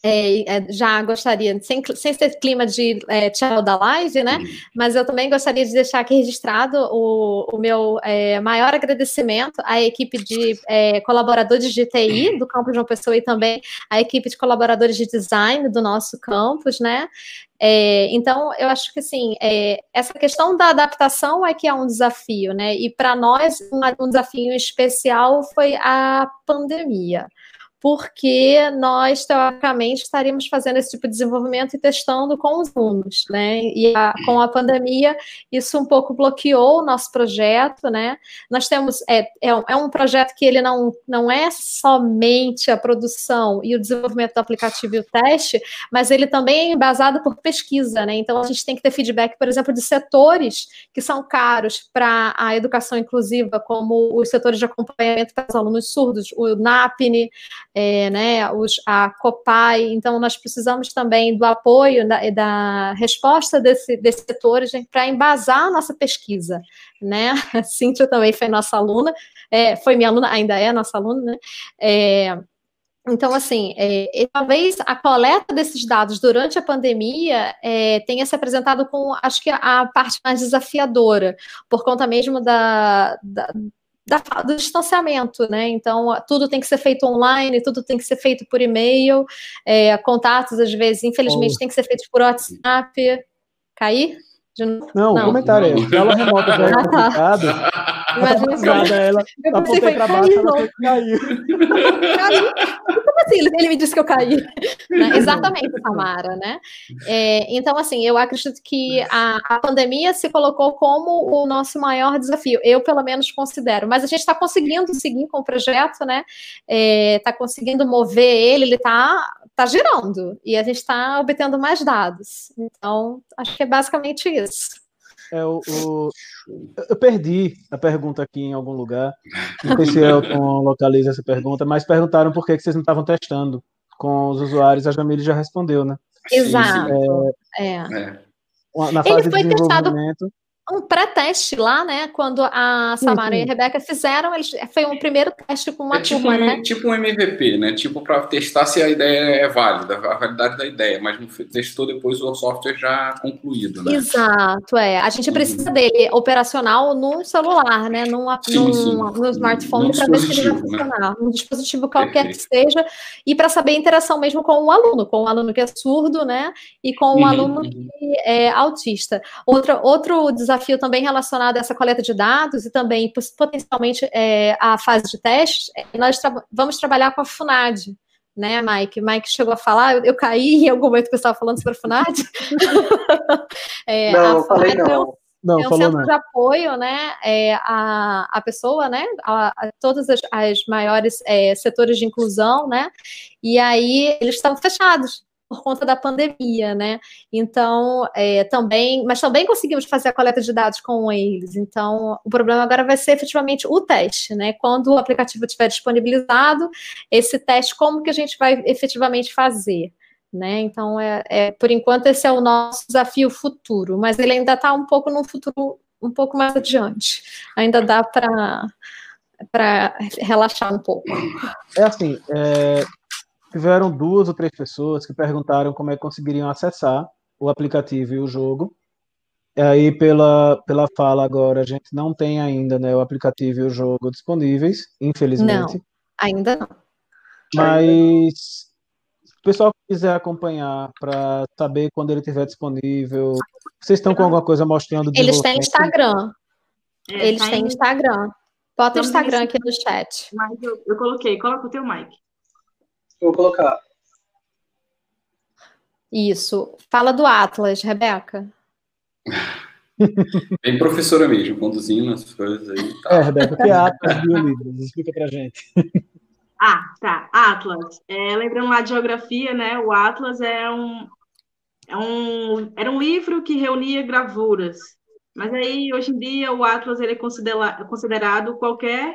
é, é, já gostaria, sem, sem ser clima de é, tchau da live, né? Mas eu também gostaria de deixar aqui registrado o, o meu é, maior agradecimento à equipe de é, colaboradores de TI do campus João Pessoa e também à equipe de colaboradores de design do nosso campus, né? É, então, eu acho que assim, é, essa questão da adaptação é que é um desafio, né? E para nós, um, um desafio especial foi a pandemia porque nós, teoricamente, estaríamos fazendo esse tipo de desenvolvimento e testando com os alunos, né? E a, com a pandemia, isso um pouco bloqueou o nosso projeto, né? Nós temos, é, é, um, é um projeto que ele não, não é somente a produção e o desenvolvimento do aplicativo e o teste, mas ele também é embasado por pesquisa, né? Então, a gente tem que ter feedback, por exemplo, de setores que são caros para a educação inclusiva, como os setores de acompanhamento para os alunos surdos, o NAPNE, é, né, os, a COPAI, então nós precisamos também do apoio, da, da resposta desse, desses setores para embasar a nossa pesquisa, né, a Cíntia também foi nossa aluna, é, foi minha aluna, ainda é nossa aluna, né, é, então, assim, é, talvez a coleta desses dados durante a pandemia é, tenha se apresentado com, acho que, a, parte mais desafiadora, por conta mesmo da, da, da, do distanciamento, né? Então, tudo tem que ser feito online, tudo tem que ser feito por e-mail, é, contatos, às vezes, infelizmente, oh. tem que ser feito por WhatsApp. Cair? Não, não, comentário é, ela remota já é ah, tá. complicado. Imagina ela, eu apontei para baixo, ela caiu. Caiu. Como assim? Ele, me disse que eu caí. Né? Exatamente, Samara, né? É, então, assim, eu acredito que a, a pandemia se colocou como o nosso maior desafio. Eu, pelo menos, considero. Mas a gente está conseguindo seguir com o projeto, né? Está é, conseguindo mover ele, ele está tá girando. E a gente está obtendo mais dados. Então, acho que é basicamente isso. É, o, o, eu perdi a pergunta aqui em algum lugar. Não sei se Elton localiza essa pergunta, mas perguntaram por que, que vocês não estavam testando com os usuários. A Jamile já respondeu, né? Exato. É, é. é. Na fase Ele foi de desenvolvimento. Testado um pré-teste lá, né? Quando a Samara e a Rebeca fizeram, eles, foi um primeiro teste com uma é tipo turma, um, né? Tipo um MVP, né? Tipo para testar se a ideia é válida, a validade da ideia, mas não testou depois o software já concluído, né? Exato, é. A gente precisa uhum. dele operacional num celular, né? Num, sim, num, sim. no smartphone para ver se ele vai né? funcionar. Né? Num dispositivo qualquer Perfeito. que seja, e para saber a interação mesmo com o aluno, com o aluno que é surdo, né? E com o uhum, aluno uhum. que é autista. Outra, outro desafio desafio também relacionado a essa coleta de dados e também potencialmente é, a fase de testes, é, nós tra vamos trabalhar com a FUNAD, né, Mike? Mike chegou a falar, eu, eu caí em algum momento que eu estava falando sobre a FUNAD. é, não, a falei não. É um, não, é um centro não. de apoio, né, é, a, a pessoa, né, a, a todas as, as maiores é, setores de inclusão, né, e aí eles estão fechados, por conta da pandemia, né? Então, é, também, mas também conseguimos fazer a coleta de dados com eles. Então, o problema agora vai ser efetivamente o teste, né? Quando o aplicativo estiver disponibilizado, esse teste, como que a gente vai efetivamente fazer? Né? Então, é, é, por enquanto, esse é o nosso desafio futuro, mas ele ainda está um pouco no futuro, um pouco mais adiante. Ainda dá para relaxar um pouco. É assim, é, tiveram duas ou três pessoas que perguntaram como é que conseguiriam acessar o aplicativo e o jogo. E aí, pela, pela fala agora, a gente não tem ainda né, o aplicativo e o jogo disponíveis, infelizmente. Não, ainda não. Mas se o pessoal quiser acompanhar para saber quando ele estiver disponível, vocês estão com alguma coisa mostrando? Eles têm Instagram. É, Eles tá têm Instagram. Bota o Instagram aqui no chat. Mas eu, eu coloquei. Coloca o teu mic. Eu vou colocar. Isso. Fala do Atlas, Rebeca. Bem professora mesmo, conduzindo as coisas aí. Tá. É, Rebeca, o que é Atlas Biolivros? Explica pra gente. Ah, tá. Atlas. É, lembrando lá de geografia, né? O Atlas é um, é um, era um livro que reunia gravuras. Mas aí, hoje em dia, o Atlas ele é considerado, considerado qualquer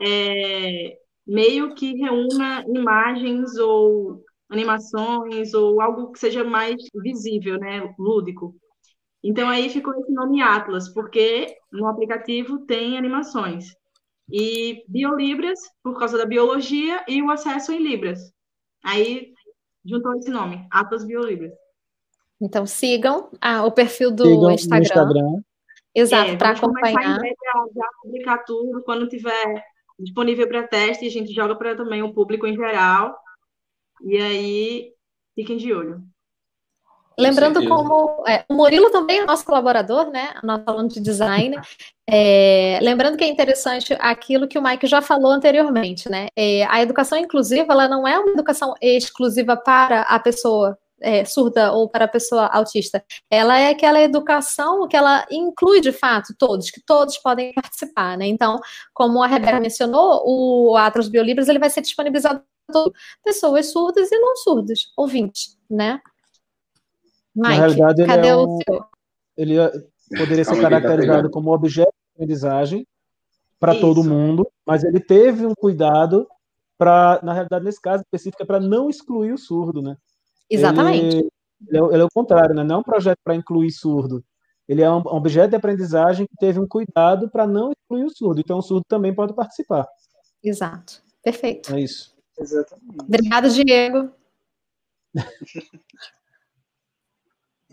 é, meio que reúna imagens ou animações ou algo que seja mais visível, né, lúdico. Então aí ficou esse nome Atlas, porque no aplicativo tem animações. E Biolibras, por causa da biologia, e o acesso em Libras. Aí juntou esse nome, Atlas Biolibras. Então sigam ah, o perfil do sigam Instagram. Instagram. Exato, é, para acompanhar. A já publicar tudo quando tiver disponível para teste, a gente joga para também o público em geral. E aí, fiquem de olho. Lembrando como é, o Murilo também é nosso colaborador, né? Nosso aluno de design. É, lembrando que é interessante aquilo que o Mike já falou anteriormente, né? É, a educação inclusiva ela não é uma educação exclusiva para a pessoa é, surda ou para a pessoa autista. Ela é aquela educação que ela inclui de fato todos, que todos podem participar, né? Então, como a Rebeca mencionou, o Atlas Biolibras ele vai ser disponibilizado para pessoas surdas e não surdas, ouvintes, né? Mike, Na realidade, cadê é um, o seu? Ele é, poderia ser caracterizado como objeto de aprendizagem para todo mundo, mas ele teve um cuidado para, na realidade, nesse caso específico, é para não excluir o surdo, né? Exatamente. Ele, ele, é, ele é o contrário, né? Não é um projeto para incluir surdo. Ele é um, objeto de aprendizagem que teve um cuidado para não excluir o surdo. Então, o surdo também pode participar. Exato. Perfeito. É isso. Exatamente. Obrigada, Diego.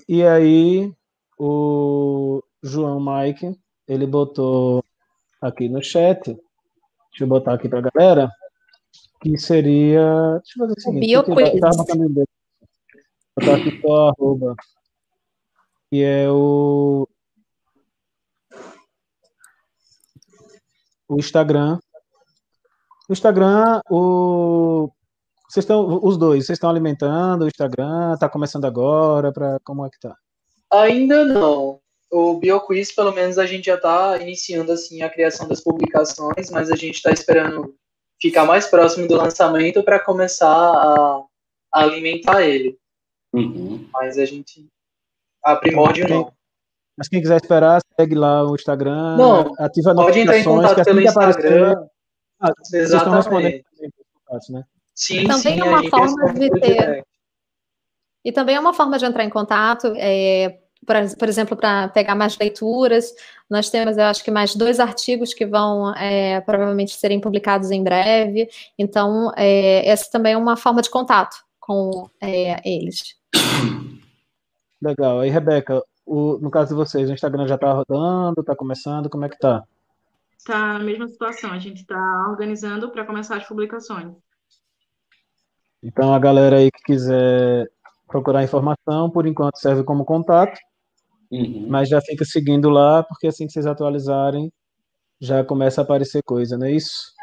E aí, o João Mike, ele botou aqui no chat, deixa eu botar aqui para a galera, que seria. Deixa eu fazer o seguinte. O Bioquiz. Tá, tá Vou botar aqui só arroba. Que é o. O Instagram. O Instagram, o vocês estão, os dois, vocês estão alimentando o Instagram? Está começando agora? Pra, como é que tá? Ainda não. O BioQuiz, pelo menos, a gente já está iniciando assim a criação das publicações, mas a gente está esperando ficar mais próximo do lançamento para começar a, alimentar ele. Uhum. Mas a gente. A primórdio não. Mas quem quiser esperar, segue lá o Instagram. Não, ativa pode entrar em contato assim pelo Instagram. Aparecer, ah, vocês estão respondendo, né? Sim, também sim, é uma forma de ter. E também é uma forma de entrar em contato, é, por, por, exemplo, para pegar mais leituras. Nós temos, eu acho que mais dois artigos que vão é, provavelmente serem publicados em breve. Então, é, essa também é uma forma de contato com é, eles. Legal. Aí, Rebeca, o, no caso de vocês, o Instagram já está rodando, está começando, como é que está? Está na mesma situação, a gente está organizando para começar as publicações. Então, a galera aí que quiser procurar informação, por enquanto serve como contato, uhum. mas já fica seguindo lá, porque assim que vocês atualizarem, já começa a aparecer coisa, não é isso?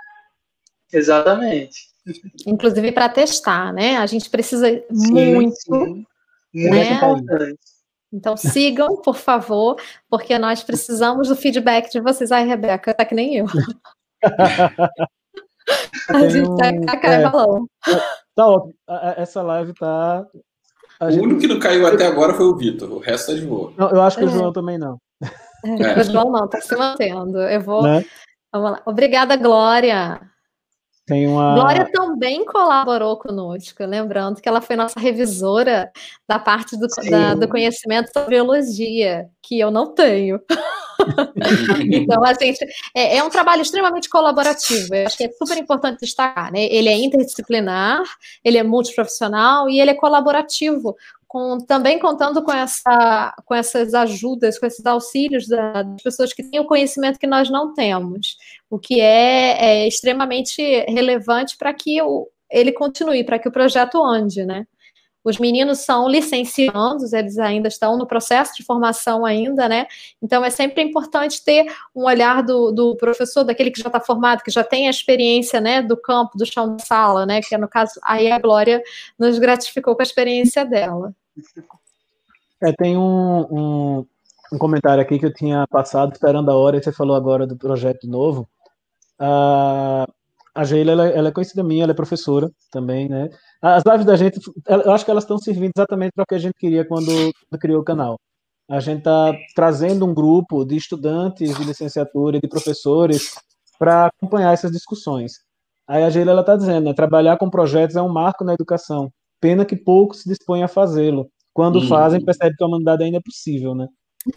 Exatamente. Inclusive para testar, né? A gente precisa sim, muito. Sim. Né? importante. Então sigam, por favor, porque nós precisamos do feedback de vocês. Ai, Rebeca, tá que nem eu. a gente tá um, tá é, balão. Tá ótimo. Essa live tá. o gente... único que não caiu até agora foi o Vitor, o resto tá de boa. Não, eu acho que é. o João também não. É. O João não, tá se mantendo. Eu vou. Né? Vamos lá. Obrigada, Glória. Tem uma... Glória também colaborou conosco, lembrando que ela foi nossa revisora da parte do, da, do conhecimento sobre biologia, que eu não tenho. então, a gente é, é, um trabalho extremamente colaborativo. Eu acho que é super importante destacar, né? Ele é interdisciplinar, ele é multiprofissional e ele é colaborativo, com, também contando com, essa, com essas ajudas, com esses auxílios das pessoas que têm o conhecimento que nós não temos, o que é, é extremamente relevante para que o, ele continue, para que o projeto ande, né? Os meninos são licenciandos, eles ainda estão no processo de formação ainda, né? Então é sempre importante ter um olhar do, do professor, daquele que já está formado, que já tem a experiência, né, do campo, do chão de sala, né? Que no caso aí a Glória nos gratificou com a experiência dela. É, tem um, um, um comentário aqui que eu tinha passado esperando a hora, e você falou agora do projeto novo. Uh, a Geila, ela, ela, é conhecida minha, ela é professora também, né? As lives da gente, eu acho que elas estão servindo exatamente para o que a gente queria quando, quando criou o canal. A gente está trazendo um grupo de estudantes de licenciatura e de professores para acompanhar essas discussões. Aí a Geila está dizendo, né, trabalhar com projetos é um marco na educação. Pena que poucos se dispõem a fazê-lo. Quando hum. fazem, percebe que a humanidade ainda é possível, né?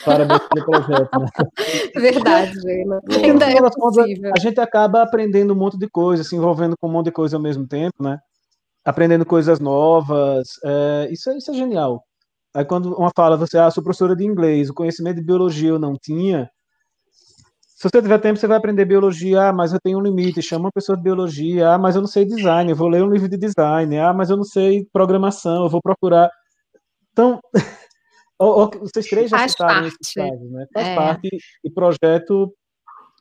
Parabéns pelo projeto. Né? Verdade, Leila. Ainda é a gente acaba aprendendo um monte de coisa, se envolvendo com um monte de coisa ao mesmo tempo, né? aprendendo coisas novas. É, isso, é, isso é genial. Aí quando uma fala, você, ah, sou professora de inglês, o conhecimento de biologia eu não tinha. Se você tiver tempo, você vai aprender biologia, ah, mas eu tenho um limite, chama uma pessoa de biologia, ah, mas eu não sei design, eu vou ler um livro de design, ah, mas eu não sei programação, eu vou procurar. Então, vocês três já Faz citaram parte. esses casos, né? Faz É. parte e projeto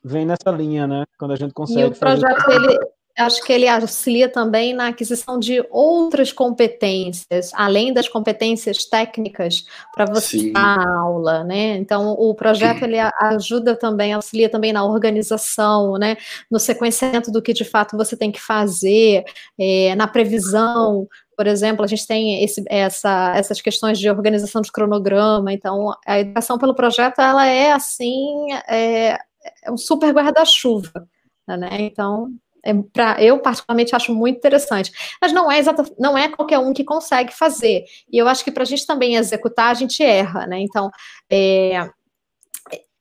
vem nessa linha, né? Quando a gente E consegue o projeto, fazer... ele, acho que ele auxilia também na aquisição de outras competências, além das competências técnicas, para você Sim. dar aula, né? Então, o projeto, ele a- ajuda também, auxilia também na organização, né? No sequenciamento do que, de fato, você tem que fazer, é, na previsão, por exemplo, a gente tem esse- essa- essas questões de organização de cronograma, então, a educação pelo projeto, ela é, assim, é, é um super guarda-chuva, né? Então, é pra, eu particularmente acho muito interessante. Mas não é exata, não é qualquer um que consegue fazer. E eu acho que para a gente também executar, a gente erra, né? Então, é,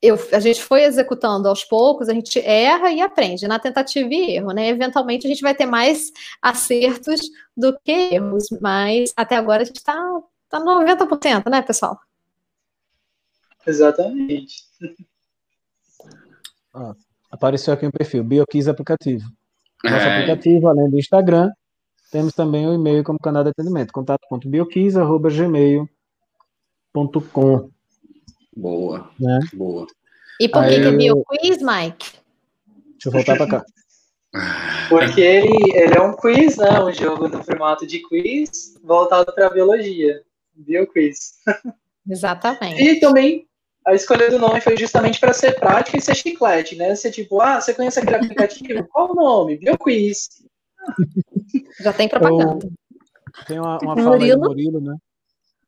eu, a gente foi executando aos poucos, a gente erra e aprende na tentativa e erro, né? Eventualmente a gente vai ter mais acertos do que erros, mas até agora a gente está tá 90%, né, pessoal? Exatamente. Apareceu aqui um perfil, Bioquiz Aplicativo. Nosso É, aplicativo, além do Instagram, temos também o e-mail como canal de atendimento, contato.bioquiz.gmail.com. boa, Né? boa. E por que eu- bioquiz, Mike? Deixa eu voltar para cá. Porque ele, ele é um quiz, né? Um jogo no formato de quiz voltado para biologia. Bioquiz. Exatamente. E também a escolha do nome foi justamente para ser prática e ser chiclete, né? Ser tipo, ah, você conhece aquele aplicativo? Qual o nome? Bioquiz. Já tem propaganda. Tem uma, uma fala aí do Murilo? Né?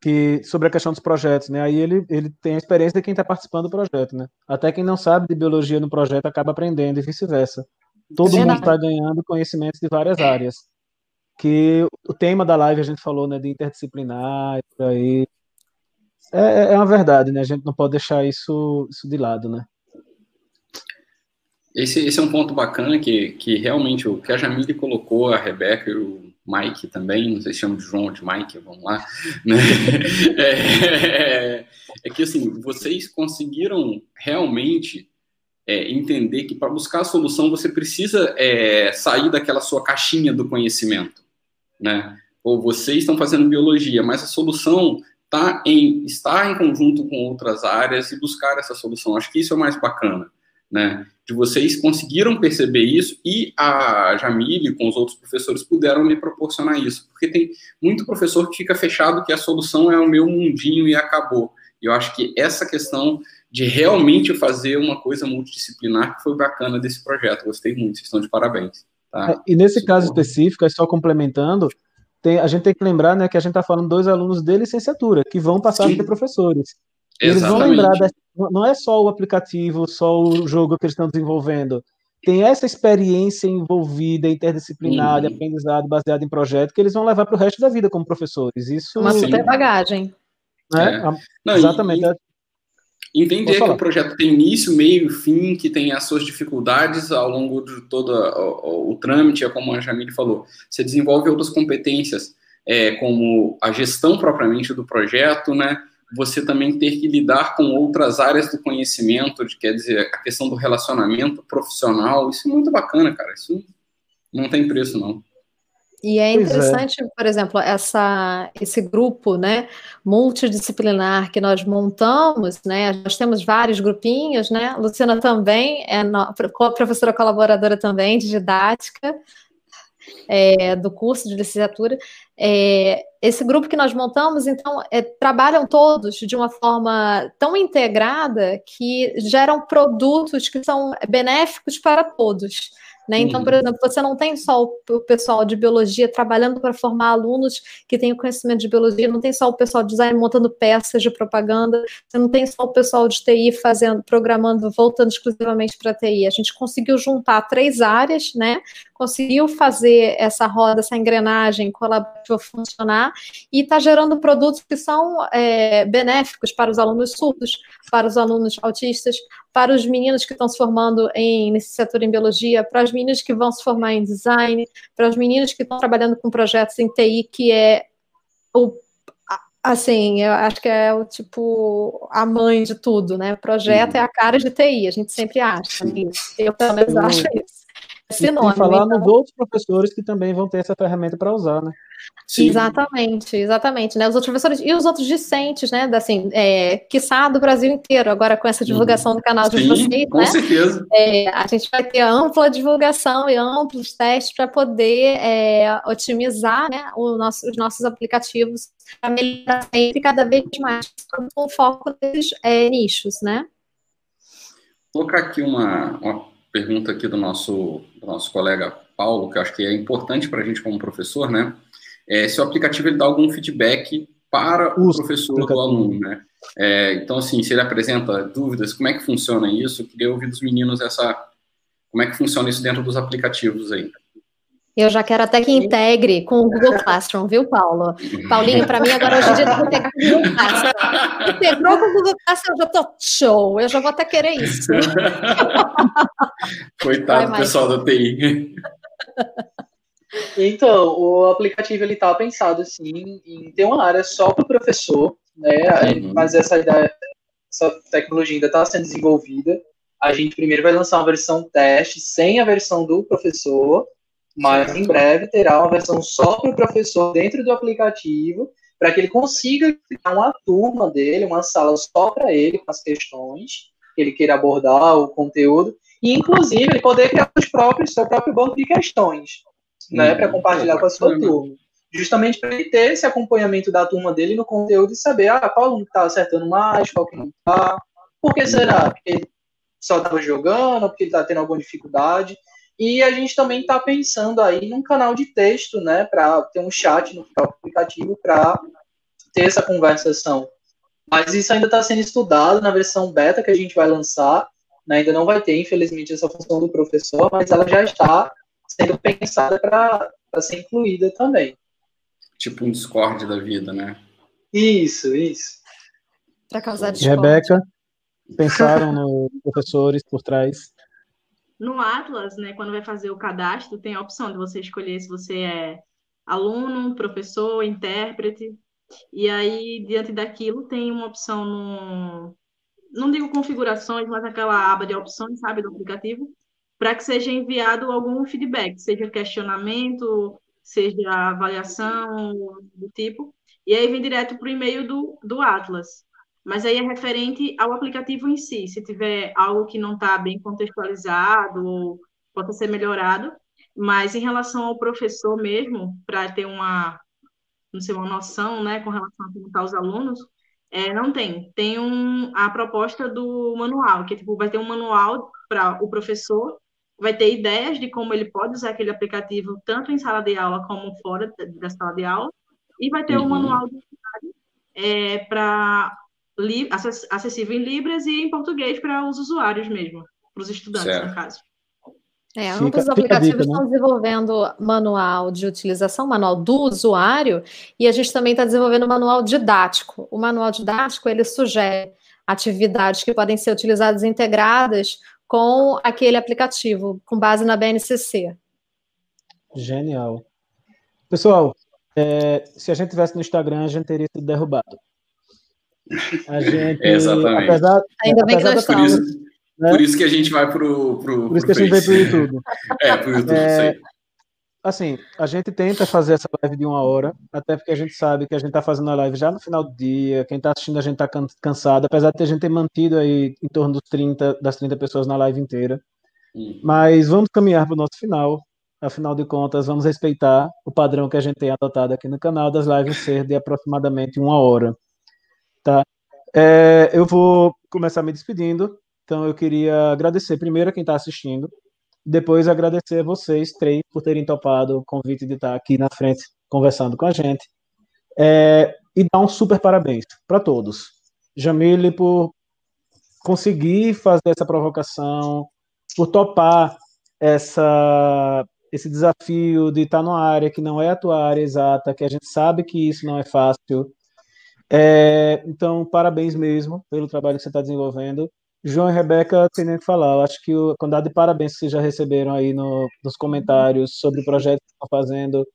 Que, sobre a questão dos projetos, né? Aí ele, ele tem a experiência de quem está participando do projeto, né? Até quem não sabe de biologia no projeto acaba aprendendo e vice-versa. Todo mundo está ganhando conhecimentos de várias áreas. Que o tema da live a gente falou, né? De interdisciplinar e por aí. É, é uma verdade, né? A gente não pode deixar isso, isso de lado, né? Esse, esse é um ponto bacana que, que realmente o que a Jamile colocou, a Rebeca e o Mike também, não sei se chama de João ou de Mike, vamos lá, né? É, é que assim, vocês conseguiram realmente é, entender que para buscar a solução você precisa é, sair daquela sua caixinha do conhecimento, né? Ou vocês estão fazendo biologia, mas a solução tá em estar em conjunto com outras áreas e buscar essa solução. Acho que isso é o mais bacana, né? De vocês conseguiram perceber isso e a Jamile com os outros professores puderam me proporcionar isso, porque tem muito professor que fica fechado que a solução é o meu mundinho e acabou. E eu acho que essa questão de realmente fazer uma coisa multidisciplinar que foi bacana desse projeto. Gostei muito, vocês estão de parabéns. Tá? É, E nesse Isso caso bom. específico, é só complementando, tem- a gente tem que lembrar né, que a gente está falando dois alunos de licenciatura, que vão passar a Sim. ser professores. Eles vão Exatamente. lembrar, da- não é só o aplicativo, só o jogo que eles estão desenvolvendo. Tem essa experiência envolvida, interdisciplinar, de Uhum. aprendizado baseado em projeto, que eles vão levar para o resto da vida como professores. Isso, Uma Sim. super bagagem. né? É. a- Não, exatamente. é e entender que o projeto tem início, meio e fim, que tem as suas dificuldades ao longo de todo o, o- o trâmite, é como a Jamile falou. Você desenvolve outras competências, é, como a gestão propriamente do projeto, né? Você também ter que lidar com outras áreas do conhecimento, de, quer dizer, a questão do relacionamento profissional. Isso é muito bacana, cara. Isso não tem preço, não. E é é. interessante, por exemplo, essa, esse grupo né, multidisciplinar que nós montamos, né? Nós temos vários grupinhos, né? A Luciana também é no- professora colaboradora também de didática é, do curso de licenciatura. É, esse grupo que nós montamos, então, é, trabalham todos de uma forma tão integrada que geram produtos que são benéficos para todos. Né? Então, Uhum. por exemplo, você não tem só o pessoal de biologia trabalhando para formar alunos que têm conhecimento de biologia, não tem só o pessoal de design montando peças de propaganda, você não tem só o pessoal de TI fazendo, programando, voltando exclusivamente para TI. A gente conseguiu juntar três áreas, né? Conseguiu fazer essa roda, essa engrenagem colaborativa funcionar e está gerando produtos que são é, benéficos para os alunos surdos, para os alunos autistas, para os meninos que estão se formando em licenciatura em biologia, para os meninos que vão se formar em design, para os meninos que estão trabalhando com projetos em TI, que é o Assim, eu acho que é o tipo a mãe de tudo, né? Projeto é a cara de TI, a gente sempre acha isso. Eu pelo menos acho isso. Sinônimo. E falar então... nos outros professores que também vão ter essa ferramenta para usar, né? Sim. Exatamente, exatamente, né? Os outros professores e os outros discentes, né? Assim, é, quiçá do Brasil inteiro, agora com essa divulgação do canal de Sim, vocês, com né? certeza. É, a gente vai ter ampla divulgação e amplos testes para poder é, otimizar né, nosso, os nossos aplicativos para melhorar sempre cada vez mais com foco nesses é, nichos, né? Vou colocar aqui uma, uma pergunta aqui do nosso, do nosso colega Paulo, que eu acho que é importante para a gente como professor, né? É, se o aplicativo ele dá algum feedback para o professor do aluno, né? É, então, assim, se ele apresenta dúvidas, como é que funciona isso? Eu queria ouvir dos meninos essa, como é que funciona isso dentro dos aplicativos aí. Eu já quero até que integre com o Google Classroom, viu, Paulo? Paulinho, para mim agora hoje em dia tem que pegar com o Google Classroom. Integrou com o Google Classroom, eu já tô show, eu já vou até querer isso. Coitado do pessoal da TI. Então, o aplicativo ele tá pensado assim em ter uma área só para o professor, né? Uhum. Mas essa ideia, essa tecnologia ainda está sendo desenvolvida. A gente primeiro vai lançar uma versão teste sem a versão do professor, mas em breve terá uma versão só para o professor dentro do aplicativo, para que ele consiga criar uma turma dele, uma sala só para ele, com as questões que ele queira abordar, o conteúdo, e inclusive ele poder criar os próprios, seu próprio banco de questões né, para compartilhar com a sua turma. Justamente para ele ter esse acompanhamento da turma dele no conteúdo e saber ah, qual aluno está acertando mais, qual que não está. Por que será? Porque ele só estava jogando, porque ele está tendo alguma dificuldade. E a gente também está pensando aí num canal de texto, né, para ter um chat no próprio aplicativo para ter essa conversação. Mas isso ainda está sendo estudado na versão beta que a gente vai lançar. Né, ainda não vai ter, infelizmente, essa função do professor, mas ela já está sendo pensada para ser incluída também. Tipo um Discord da vida, né? Isso, isso. Para causar. Rebeca, pensaram nos professores por trás? No Atlas, né, quando vai fazer o cadastro, tem a opção de você escolher se você é aluno, professor, intérprete. E aí, diante daquilo, tem uma opção no. Não digo configurações, mas aquela aba de opções, sabe, do aplicativo, para que seja enviado algum feedback, seja questionamento, seja avaliação do tipo, e aí vem direto para o e-mail do, do Atlas. Mas aí é referente ao aplicativo em si. Se tiver algo que não está bem contextualizado, ou pode ser melhorado. Mas em relação ao professor mesmo, para ter uma, não sei, uma noção, né, com relação a como estão tá os alunos, é, não tem. Tem um, a proposta do manual, que tipo, vai ter um manual para o professor vai ter ideias de como ele pode usar aquele aplicativo tanto em sala de aula como fora da sala de aula, e vai ter uhum. um manual de é, para acessível em Libras e em português para os usuários mesmo, para os estudantes, certo. no caso. É, ambos os aplicativos dica, né? estão desenvolvendo manual de utilização, manual do usuário, e a gente também está desenvolvendo manual didático. O manual didático, ele sugere atividades que podem ser utilizadas integradas com aquele aplicativo, com base na BNCC. Genial. Pessoal, é, se a gente tivesse no Instagram, a gente teria sido derrubado. A gente, Exatamente. Apesar, Ainda bem apesar que nós por isso, né? por isso que a gente vai pro, pro Por isso pro que a gente vai pro YouTube. é, pro YouTube, é, assim, a gente tenta fazer essa live de uma hora, até porque a gente sabe que a gente está fazendo a live já no final do dia, quem está assistindo a gente está cansado, apesar de a gente ter mantido aí em torno dos 30, das 30 pessoas na live inteira. Hum. Mas vamos caminhar para o nosso final. Afinal de contas, vamos respeitar o padrão que a gente tem adotado aqui no canal das lives ser de aproximadamente uma hora. Tá? É, eu vou começar me despedindo. Então, eu queria agradecer primeiro a quem está assistindo, depois agradecer a vocês três por terem topado o convite de estar aqui na frente conversando com a gente. É, e dar um super parabéns para todos. Jamile por conseguir fazer essa provocação, por topar essa, esse desafio de estar numa área que não é a tua área exata, que a gente sabe que isso não é fácil. É, então, parabéns mesmo pelo trabalho que você está desenvolvendo. João e Rebeca, tem nem que falar. Eu acho que a quantidade de parabéns que vocês já receberam aí no, nos comentários sobre o projeto que estão fazendo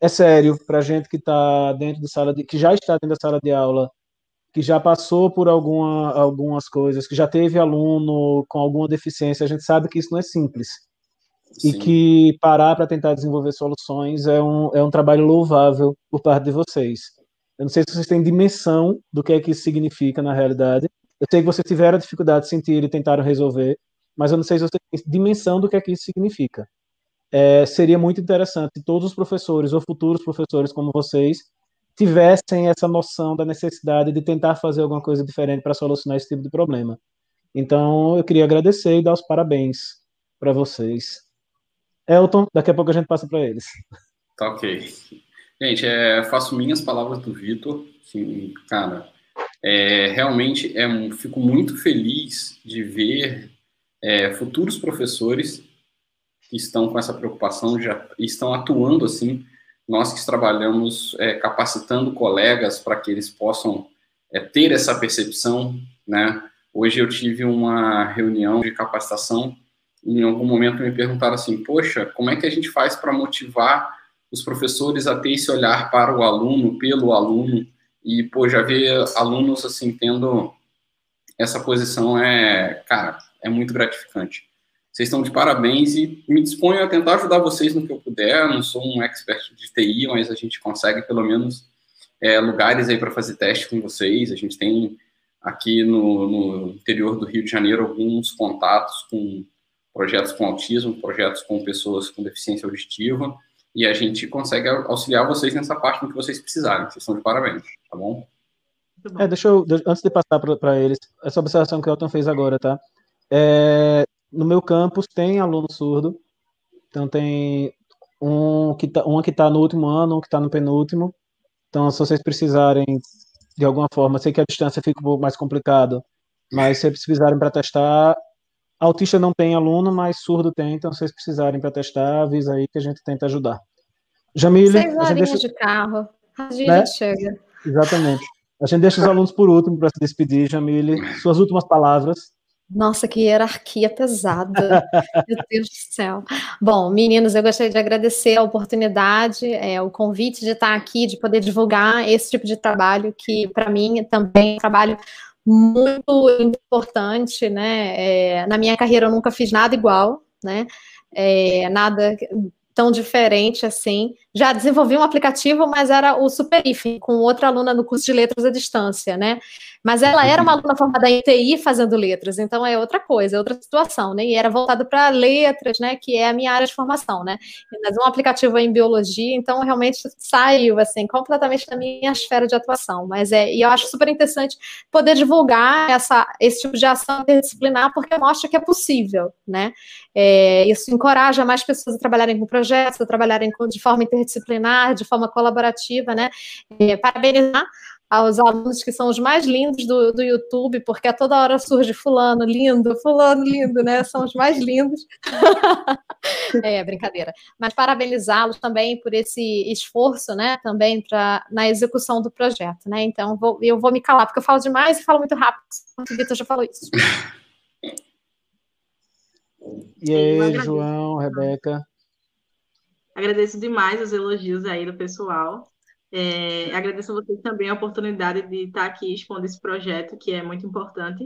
é sério para gente que está dentro de sala de, que já está dentro da sala de aula, que já passou por alguma, algumas coisas, que já teve aluno com alguma deficiência. A gente sabe que isso não é simples Sim. e que parar para tentar desenvolver soluções é um, é um trabalho louvável por parte de vocês. Eu não sei se vocês têm dimensão do que é que isso significa na realidade, eu sei que vocês tiveram dificuldade de sentir e tentaram resolver, mas eu não sei se vocês têm dimensão do que é que isso significa. É, seria muito interessante todos os professores ou futuros professores como vocês tivessem essa noção da necessidade de tentar fazer alguma coisa diferente para solucionar esse tipo de problema. Então, eu queria agradecer e dar os parabéns para vocês. Elton, daqui a pouco a gente passa para eles. Tá ok. Gente, é, faço minhas palavras do Vitor. cara, é, realmente é, fico muito feliz de ver é, futuros professores que estão com essa preocupação, já estão atuando assim. Nós que trabalhamos é, capacitando colegas para que eles possam é, ter essa percepção, né? Hoje eu tive uma reunião de capacitação e em algum momento me perguntaram assim, poxa, como é que a gente faz para motivar os professores a ter esse olhar para o aluno, pelo aluno, e, pô, já ver alunos, assim, tendo essa posição é, cara, é muito gratificante. Vocês estão de parabéns e me disponho a tentar ajudar vocês no que eu puder. Não sou um expert de TI, mas a gente consegue pelo menos é, lugares aí para fazer teste com vocês. A gente tem aqui no, no, interior do Rio de Janeiro alguns contatos com projetos com autismo, projetos com pessoas com deficiência auditiva e a gente consegue auxiliar vocês nessa parte que vocês precisarem. Vocês estão de parabéns, tá bom? É, deixa eu, antes de passar para eles, essa observação que o Elton fez agora, tá? É, no meu campus tem aluno surdo, então tem um que tá, uma que está no último ano, um que está no penúltimo. Então, se vocês precisarem, de alguma forma, sei que a distância fica um pouco mais complicado, mas se vocês precisarem para testar, Autista não tem aluno, mas surdo tem, então se vocês precisarem para testar, avisa aí que a gente tenta ajudar. Jamile, Seis horinhas deixa... de carro, a gente né? chega. Exatamente. A gente deixa os alunos por último para se despedir, Jamile. Suas últimas palavras. Nossa, que hierarquia pesada. Meu Deus do céu. Bom, meninos, eu gostaria de agradecer a oportunidade, é, o convite de estar aqui, de poder divulgar esse tipo de trabalho, que para mim também é um trabalho muito importante, né? É, na minha carreira eu nunca fiz nada igual, né? É, nada tão diferente assim. Já desenvolvi um aplicativo, mas era o Superif, com outra aluna no curso de letras à distância, né? Mas ela era uma aluna formada em TI fazendo letras, então é outra coisa, é outra situação, né? E era voltada para letras, né? Que é a minha área de formação, né? Mas um aplicativo em biologia, então realmente saiu assim completamente da minha esfera de atuação. Mas é, e eu acho super interessante poder divulgar essa, esse tipo de ação interdisciplinar, porque mostra que é possível, né? É, isso encoraja mais pessoas a trabalharem com projetos, a trabalharem com, de forma interdisciplinar, de forma colaborativa, né? É, parabenizar aos alunos que são os mais lindos do, do YouTube, porque a toda hora surge fulano lindo, fulano lindo, né? São os mais lindos. é, brincadeira. Mas parabenizá-los também por esse esforço, né? Também pra, na execução do projeto, né? Então, vou, eu vou me calar, porque eu falo demais e falo muito rápido. O Vitor já falou isso. E aí, João, Rebeca? Agradeço demais os elogios aí do pessoal. É, agradeço a vocês também a oportunidade de estar aqui expondo esse projeto, que é muito importante.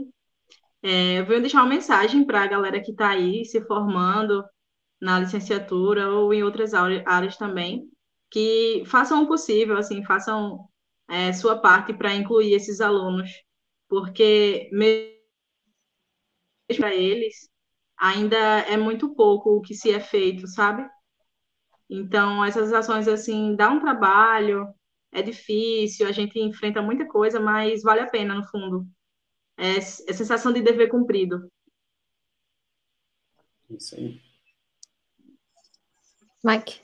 É, eu venho deixar uma mensagem para a galera que está aí se formando na licenciatura ou em outras áreas também, que façam o possível, assim, façam é, sua parte para incluir esses alunos, porque mesmo para eles ainda é muito pouco o que se é feito, sabe? Então, essas ações, assim, dá um trabalho, é difícil, a gente enfrenta muita coisa, mas vale a pena, no fundo. É, é sensação de dever cumprido. Isso aí. Mike.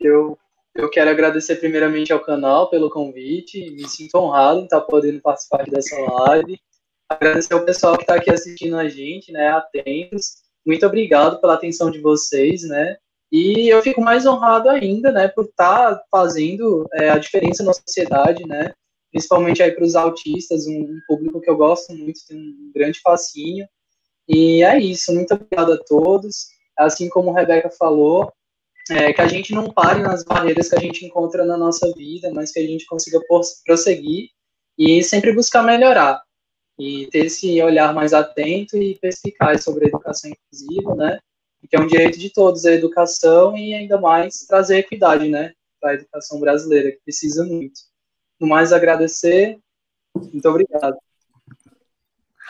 Eu, eu quero agradecer primeiramente ao canal pelo convite, me sinto honrado em estar podendo participar dessa live. Agradecer ao pessoal que está aqui assistindo a gente, né, atentos. Muito obrigado pela atenção de vocês, né, E eu fico mais honrado ainda, né, por estar tá fazendo é, a diferença na sociedade, né, principalmente aí para os autistas, um, um, público que eu gosto muito, tem um grande fascínio. E é isso, muito obrigado a todos. Assim como a Rebeca falou, é, que a gente não pare nas barreiras que a gente encontra na nossa vida, mas que a gente consiga prosseguir e sempre buscar melhorar. E ter esse olhar mais atento e perspicaz sobre a educação inclusiva, né? Que é um direito de todos a educação e ainda mais trazer equidade, né? Para a educação brasileira, que precisa muito. No mais, agradecer. Muito obrigado.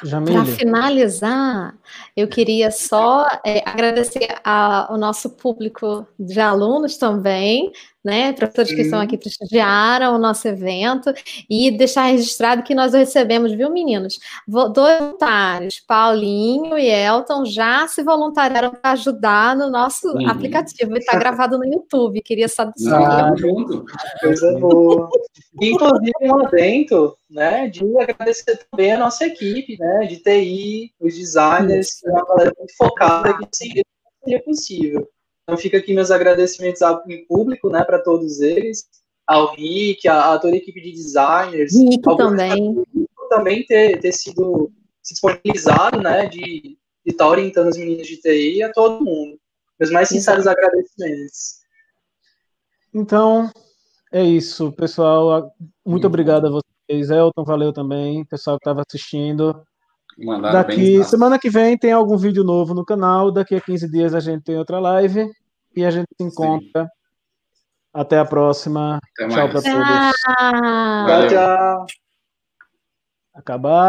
Para finalizar, eu queria só é, agradecer ao nosso público de alunos também, né, professores que estão aqui prestigiaram o nosso evento e deixar registrado que nós recebemos, viu, meninos? Dois voluntários, Paulinho e Elton, já se voluntariaram para ajudar no nosso uhum. aplicativo. Está gravado no YouTube. Queria só dizer. Ah, Coisa boa. Inclusive, um adendo, né, de agradecer também a nossa equipe, né, de TI, os designers, que é uma galera muito focada que seria possível. Então fica aqui meus agradecimentos em público, né, para todos eles, ao Rick, a, a, toda a equipe de designers, Rick também, também ter, ter sido se disponibilizado, né, de estar tá orientando os meninos de TI e a todo mundo. Meus mais sinceros Exato. agradecimentos. Então, é isso, pessoal. Muito obrigado a vocês. Elton, valeu também, pessoal que estava assistindo. Mandaram Daqui, semana que vem tem algum vídeo novo no canal. Daqui a 15 dias a gente tem outra live. E a gente se encontra. Sim. Até a próxima. Até tchau para todos. Tchau, tchau. Acabar.